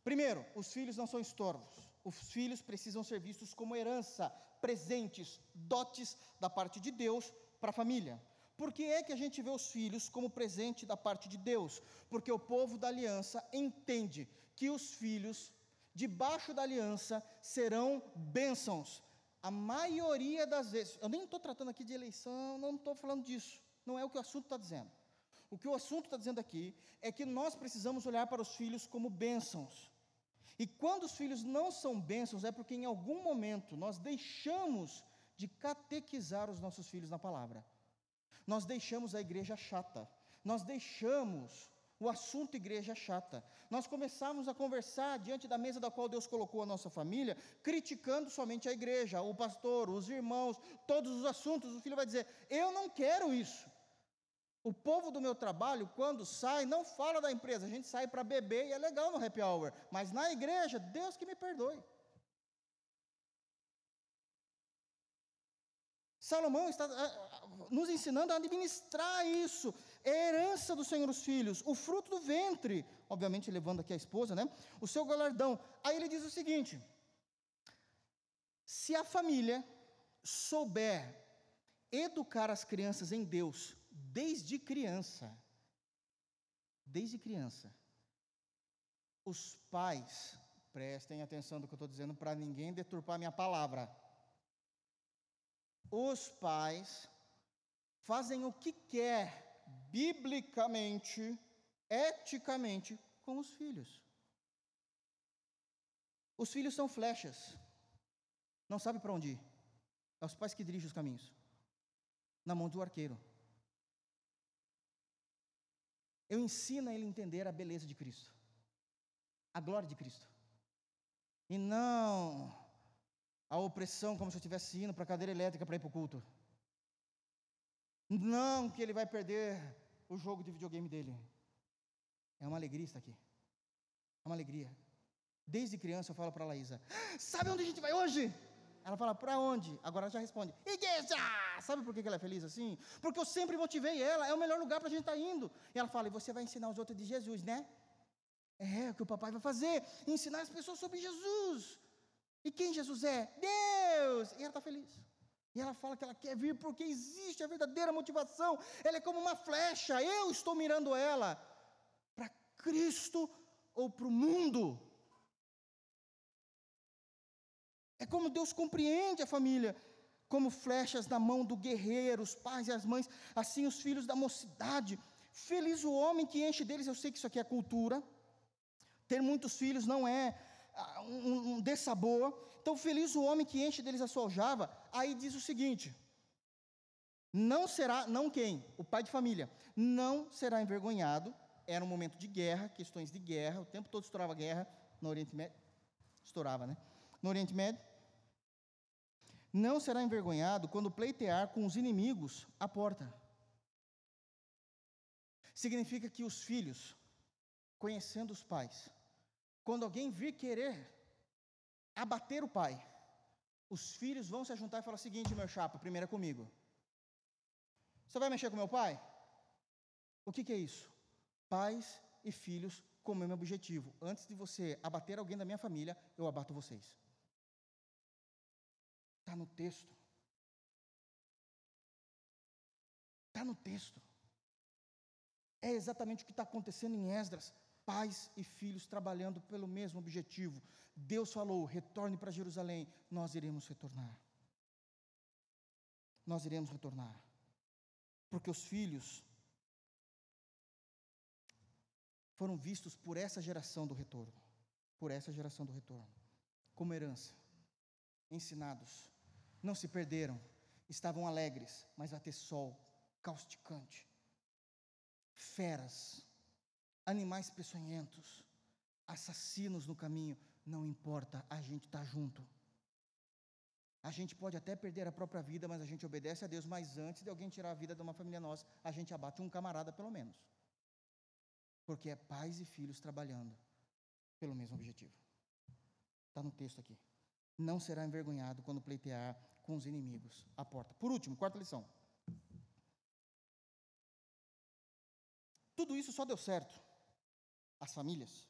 Primeiro, os filhos não são estorvos os filhos precisam ser vistos como herança, presentes, dotes da parte de Deus para a família. Por que é que a gente vê os filhos como presente da parte de Deus? Porque o povo da aliança entende que os filhos, debaixo da aliança, serão bênçãos. A maioria das vezes, eu nem estou tratando aqui de eleição, não estou falando disso, não é o que o assunto está dizendo. O que o assunto está dizendo aqui é que nós precisamos olhar para os filhos como bênçãos. E quando os filhos não são bênçãos, é porque em algum momento nós deixamos de catequizar os nossos filhos na palavra. Nós deixamos a igreja chata. Nós deixamos o assunto igreja chata. Nós começamos a conversar diante da mesa da qual Deus colocou a nossa família, criticando somente a igreja, o pastor, os irmãos, todos os assuntos. O filho vai dizer: Eu não quero isso. O povo do meu trabalho, quando sai, não fala da empresa, a gente sai para beber e é legal no happy hour, mas na igreja, Deus que me perdoe. Salomão está ah, ah, nos ensinando a administrar isso, é herança do Senhor os filhos, o fruto do ventre, obviamente levando aqui a esposa, né? O seu galardão. Aí ele diz o seguinte: se a família souber educar as crianças em Deus, desde criança. Desde criança. Os pais, prestem atenção do que eu estou dizendo para ninguém deturpar minha palavra. Os pais fazem o que quer, biblicamente, eticamente, com os filhos. Os filhos são flechas. não sabe para onde ir. É os pais que dirigem os caminhos. Na mão do arqueiro. Eu ensino a ele entender a beleza de Cristo, a glória de Cristo. E não a opressão como se eu estivesse indo para a cadeira elétrica para ir para o culto. Não que ele vai perder o jogo de videogame dele. É uma alegria estar aqui. É uma alegria. Desde criança eu falo para a Laísa: Sabe onde a gente vai hoje? Ela fala: Para onde? Agora ela já responde: Igreja! Sabe por que ela é feliz assim? Porque eu sempre motivei ela, é o melhor lugar para a gente estar tá indo. E ela fala: E você vai ensinar os outros de Jesus, né? É o que o papai vai fazer: ensinar as pessoas sobre Jesus. E quem Jesus é? Deus! E ela está feliz. E ela fala que ela quer vir porque existe a verdadeira motivação. Ela é como uma flecha. Eu estou mirando ela para Cristo ou para o mundo. É como Deus compreende a família, como flechas na mão do guerreiro, os pais e as mães, assim os filhos da mocidade. Feliz o homem que enche deles. Eu sei que isso aqui é cultura. Ter muitos filhos não é um, um dessabor. Então, feliz o homem que enche deles a sua aljava. Aí diz o seguinte: não será, não quem? O pai de família, não será envergonhado. Era um momento de guerra, questões de guerra, o tempo todo estourava guerra no Oriente Médio. Estourava, né? No Oriente Médio. Não será envergonhado quando pleitear com os inimigos à porta. Significa que os filhos, conhecendo os pais, quando alguém vir querer abater o pai, os filhos vão se juntar e falar o seguinte, meu chapa, primeiro é comigo. Você vai mexer com meu pai? O que, que é isso? Pais e filhos com o mesmo objetivo. Antes de você abater alguém da minha família, eu abato vocês. Está no texto. Está no texto. É exatamente o que está acontecendo em Esdras pais e filhos trabalhando pelo mesmo objetivo. Deus falou: retorne para Jerusalém, nós iremos retornar. Nós iremos retornar. Porque os filhos foram vistos por essa geração do retorno, por essa geração do retorno, como herança, ensinados, não se perderam, estavam alegres, mas vai ter sol causticante, feras, animais peçonhentos, assassinos no caminho, não importa, a gente está junto. A gente pode até perder a própria vida, mas a gente obedece a Deus, mas antes de alguém tirar a vida de uma família nossa, a gente abate um camarada pelo menos. Porque é pais e filhos trabalhando pelo mesmo objetivo. Está no texto aqui. Não será envergonhado quando pleitear com os inimigos à porta. Por último, quarta lição. Tudo isso só deu certo as famílias,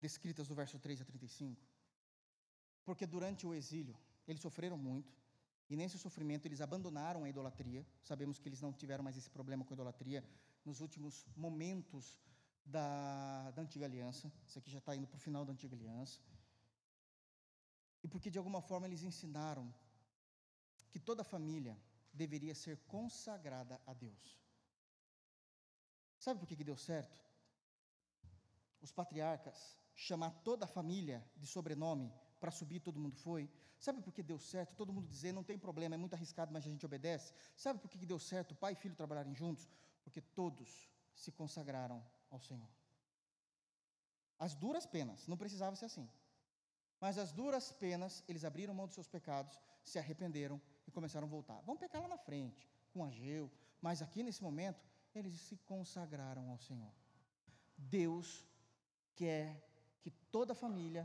descritas do verso 3 a 35, porque durante o exílio eles sofreram muito, e nesse sofrimento eles abandonaram a idolatria. Sabemos que eles não tiveram mais esse problema com a idolatria nos últimos momentos da, da antiga aliança. Isso aqui já está indo para o final da antiga aliança. E porque de alguma forma eles ensinaram que toda família deveria ser consagrada a Deus. Sabe por que, que deu certo? Os patriarcas chamar toda a família de sobrenome para subir, todo mundo foi. Sabe por que deu certo? Todo mundo dizer, não tem problema, é muito arriscado, mas a gente obedece. Sabe por que deu certo pai e filho trabalharem juntos? Porque todos se consagraram ao Senhor. As duras penas, não precisava ser assim. Mas as duras penas, eles abriram mão dos seus pecados, se arrependeram e começaram a voltar. Vão pecar lá na frente, com Ageu, mas aqui nesse momento, eles se consagraram ao Senhor. Deus quer que toda família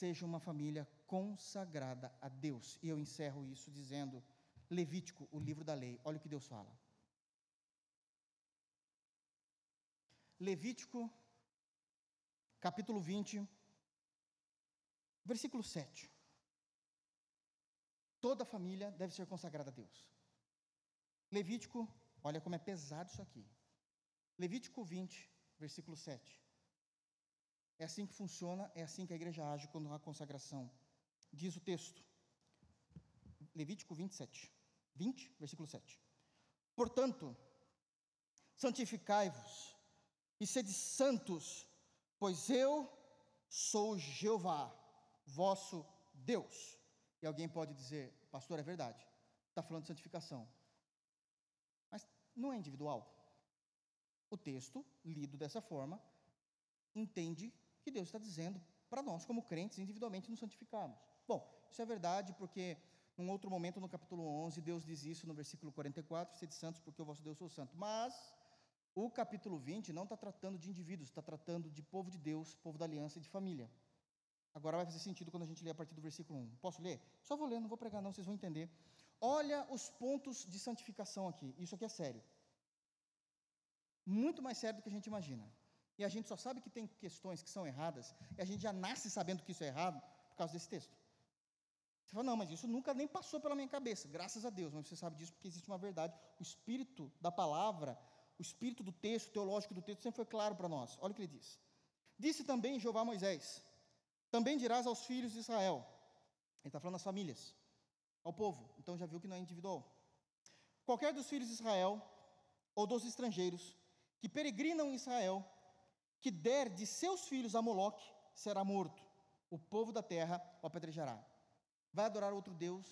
seja uma família consagrada a Deus. E eu encerro isso dizendo: Levítico, o livro da lei, olha o que Deus fala. Levítico, capítulo 20, versículo 7. Toda família deve ser consagrada a Deus. Levítico, olha como é pesado isso aqui. Levítico 20, versículo 7. É assim que funciona, é assim que a igreja age quando há consagração. Diz o texto, Levítico 27, 20, versículo 7. Portanto, santificai-vos e sede santos, pois eu sou Jeová, vosso Deus. E alguém pode dizer, pastor, é verdade, está falando de santificação. Mas não é individual. O texto, lido dessa forma, entende que Deus está dizendo para nós, como crentes, individualmente nos santificarmos. Bom, isso é verdade porque, num outro momento, no capítulo 11, Deus diz isso no versículo 44, sede santos porque o vosso Deus sou santo. Mas o capítulo 20 não está tratando de indivíduos, está tratando de povo de Deus, povo da aliança e de família. Agora vai fazer sentido quando a gente lê a partir do versículo 1. Posso ler? Só vou ler, não vou pregar não, vocês vão entender. Olha os pontos de santificação aqui. Isso aqui é sério. Muito mais sério do que a gente imagina. E a gente só sabe que tem questões que são erradas, e a gente já nasce sabendo que isso é errado por causa desse texto. Você fala, não, mas isso nunca nem passou pela minha cabeça, graças a Deus, mas você sabe disso porque existe uma verdade. O espírito da palavra, o espírito do texto, teológico do texto, sempre foi claro para nós. Olha o que ele diz. Disse também Jeová a Moisés: Também dirás aos filhos de Israel. Ele está falando às famílias, ao povo, então já viu que não é individual. Qualquer dos filhos de Israel, ou dos estrangeiros, que peregrinam em Israel, que der de seus filhos a Moloque, será morto. O povo da terra o apedrejará. Vai adorar outro Deus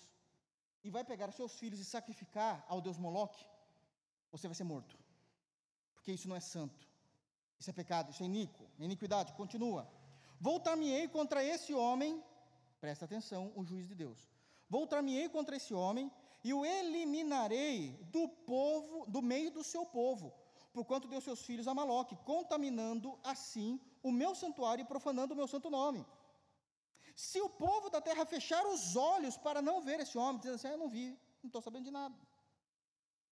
e vai pegar seus filhos e sacrificar ao Deus Moloque, você vai ser morto. Porque isso não é santo. Isso é pecado, isso é iníquo, é iniquidade. Continua. Voltar-me-ei contra esse homem, presta atenção, o juiz de Deus. Voltar-me-ei contra esse homem e o eliminarei do povo, do meio do seu povo, porquanto deu seus filhos a Maloque, contaminando assim o meu santuário e profanando o meu santo nome. Se o povo da terra fechar os olhos para não ver esse homem, dizendo assim, ah, eu não vi, não estou sabendo de nada.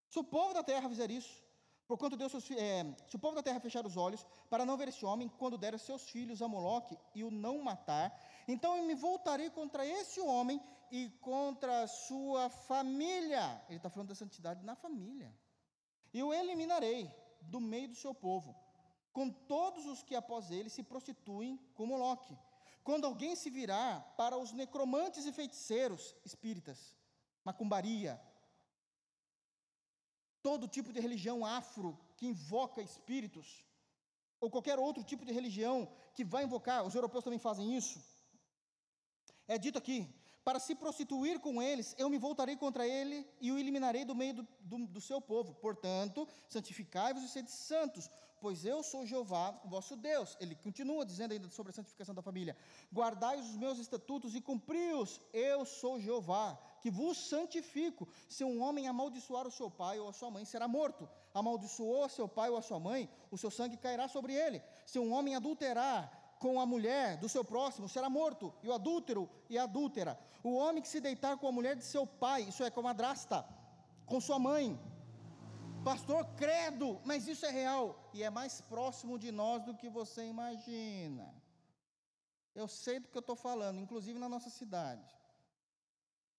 Se o povo da terra fizer isso, porquanto Deus seus, é, se o povo da terra fechar os olhos para não ver esse homem, quando der seus filhos a Moloque e o não matar, então eu me voltarei contra esse homem e contra a sua família. Ele está falando da santidade na família. E o eliminarei do meio do seu povo, com todos os que após ele se prostituem com Moloque. Quando alguém se virar para os necromantes e feiticeiros espíritas, macumbaria, todo tipo de religião afro que invoca espíritos, ou qualquer outro tipo de religião que vai invocar, os europeus também fazem isso. É dito aqui: para se prostituir com eles, eu me voltarei contra ele e o eliminarei do meio do, do, do seu povo. Portanto, santificai-vos e sede santos, pois eu sou Jeová, vosso Deus. Ele continua dizendo ainda sobre a santificação da família: guardai os meus estatutos e cumpri-os. Eu sou Jeová, que vos santifico. Se um homem amaldiçoar o seu pai ou a sua mãe, será morto. Amaldiçoou seu pai ou a sua mãe, o seu sangue cairá sobre ele. Se um homem adulterar com a mulher do seu próximo será morto, e o adúltero e a adúltera. O homem que se deitar com a mulher de seu pai, isso é com a madrasta, com sua mãe. Pastor, credo, mas isso é real e é mais próximo de nós do que você imagina. Eu sei do que eu estou falando, inclusive na nossa cidade.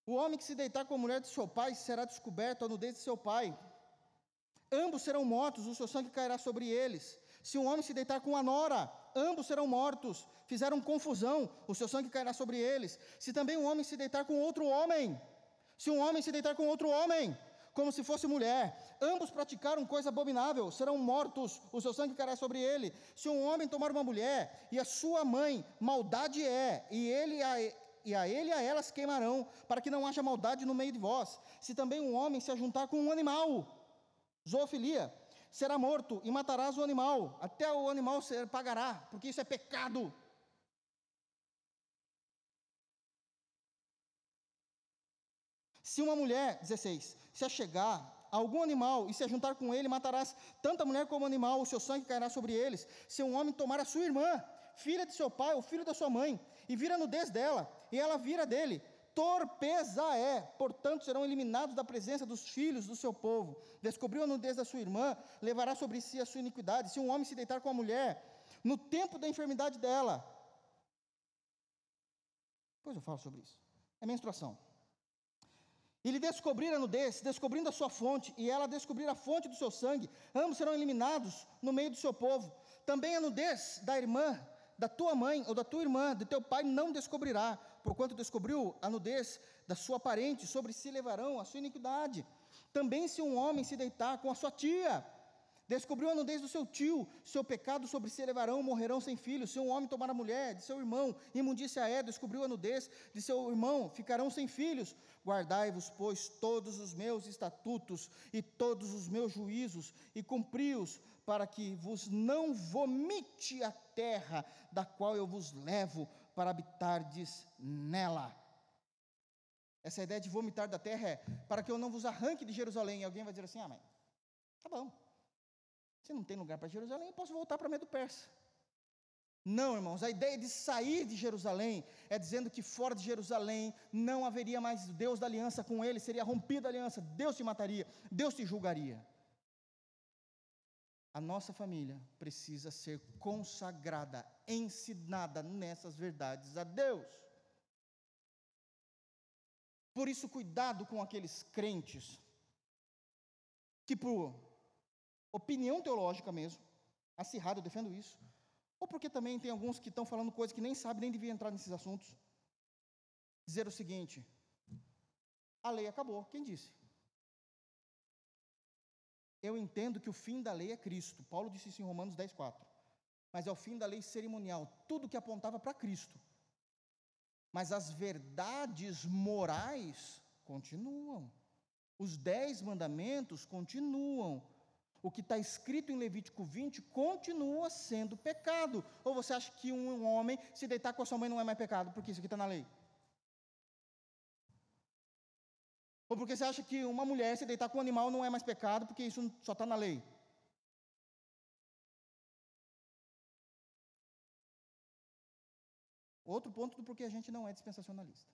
O homem que se deitar com a mulher de seu pai será descoberto a nudez de seu pai. Ambos serão mortos, o seu sangue cairá sobre eles. Se um homem se deitar com a nora, ambos serão mortos. Fizeram confusão, o seu sangue cairá sobre eles. Se também um homem se deitar com outro homem, se um homem se deitar com outro homem, como se fosse mulher, ambos praticaram coisa abominável, serão mortos, o seu sangue cairá sobre ele. Se um homem tomar uma mulher e a sua mãe, maldade é, e ele a, e a ele e a elas queimarão, para que não haja maldade no meio de vós. Se também um homem se ajuntar com um animal, zoofilia, será morto e matarás o animal, até o animal ser, pagará, porque isso é pecado. Se uma mulher, 16, se achegar a algum animal e se juntar com ele, matarás tanto a mulher como o animal, o seu sangue cairá sobre eles. Se um homem tomar a sua irmã, filha de seu pai ou filho da sua mãe, e vira a nudez dela, e ela vira dele, torpeza é, portanto serão eliminados da presença dos filhos do seu povo. Descobriu a nudez da sua irmã, levará sobre si a sua iniquidade. Se um homem se deitar com a mulher, no tempo da enfermidade dela, depois eu falo sobre isso, é menstruação. E lhe descobrir a nudez, descobrindo a sua fonte, e ela descobrir a fonte do seu sangue, ambos serão eliminados no meio do seu povo. Também a nudez da irmã, da tua mãe ou da tua irmã, de teu pai não descobrirá, porquanto descobriu a nudez da sua parente, sobre si levarão a sua iniquidade. Também se um homem se deitar com a sua tia, Descobriu a nudez do seu tio, seu pecado sobre si levarão, morrerão sem filhos. Se um homem tomar a mulher de seu irmão, imundícia é, descobriu a nudez de seu irmão, ficarão sem filhos. Guardai-vos, pois, todos os meus estatutos e todos os meus juízos, e cumpri-os, para que vos não vomite a terra da qual eu vos levo para habitardes nela. Essa ideia de vomitar da terra é para que eu não vos arranque de Jerusalém. E alguém vai dizer assim: ah, mas tá bom. Se não tem lugar para Jerusalém, eu posso voltar para Medo Persa. Não, irmãos, a ideia de sair de Jerusalém é dizendo que fora de Jerusalém não haveria mais Deus da aliança com ele, seria rompida a aliança, Deus te mataria, Deus te julgaria. A nossa família precisa ser consagrada, ensinada nessas verdades a Deus. Por isso, cuidado com aqueles crentes que, por opinião teológica mesmo, acirrada, eu defendo isso, ou porque também tem alguns que estão falando coisas que nem sabem, nem deviam entrar nesses assuntos, dizer o seguinte: a lei acabou. Quem disse? Eu entendo que o fim da lei é Cristo. Paulo disse isso em Romanos 10, 4. Mas é o fim da lei cerimonial, tudo que apontava para Cristo. Mas as verdades morais continuam. Os dez mandamentos continuam. O que está escrito em Levítico 20 continua sendo pecado. Ou você acha que um homem se deitar com a sua mãe não é mais pecado? Porque isso aqui está na lei. Ou porque você acha que uma mulher se deitar com um animal não é mais pecado, porque isso só está na lei? Outro ponto do porquê a gente não é dispensacionalista.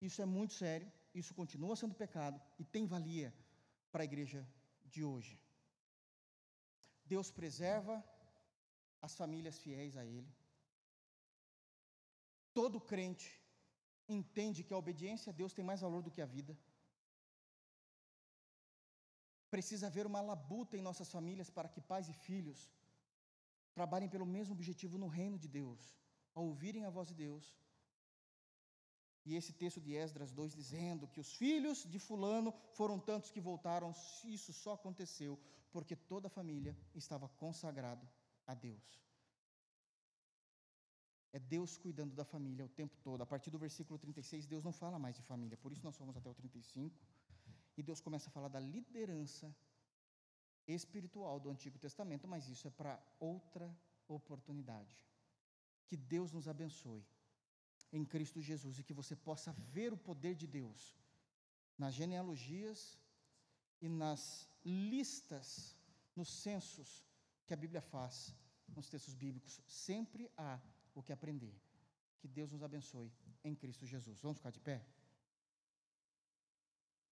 Isso é muito sério, isso continua sendo pecado e tem valia para a igreja de hoje. Deus preserva as famílias fiéis a Ele. Todo crente entende que a obediência a Deus tem mais valor do que a vida. Precisa haver uma labuta em nossas famílias para que pais e filhos trabalhem pelo mesmo objetivo no reino de Deus, ao ouvirem a voz de Deus. E esse texto de Esdras 2 dizendo que os filhos de Fulano foram tantos que voltaram, isso só aconteceu porque toda a família estava consagrada a Deus. É Deus cuidando da família o tempo todo. A partir do versículo 36, Deus não fala mais de família, por isso nós fomos até o 35. E Deus começa a falar da liderança espiritual do Antigo Testamento, mas isso é para outra oportunidade. Que Deus nos abençoe em Cristo Jesus e que você possa ver o poder de Deus nas genealogias e nas listas, nos censos que a Bíblia faz, nos textos bíblicos. Sempre há o que aprender. Que Deus nos abençoe em Cristo Jesus. Vamos ficar de pé?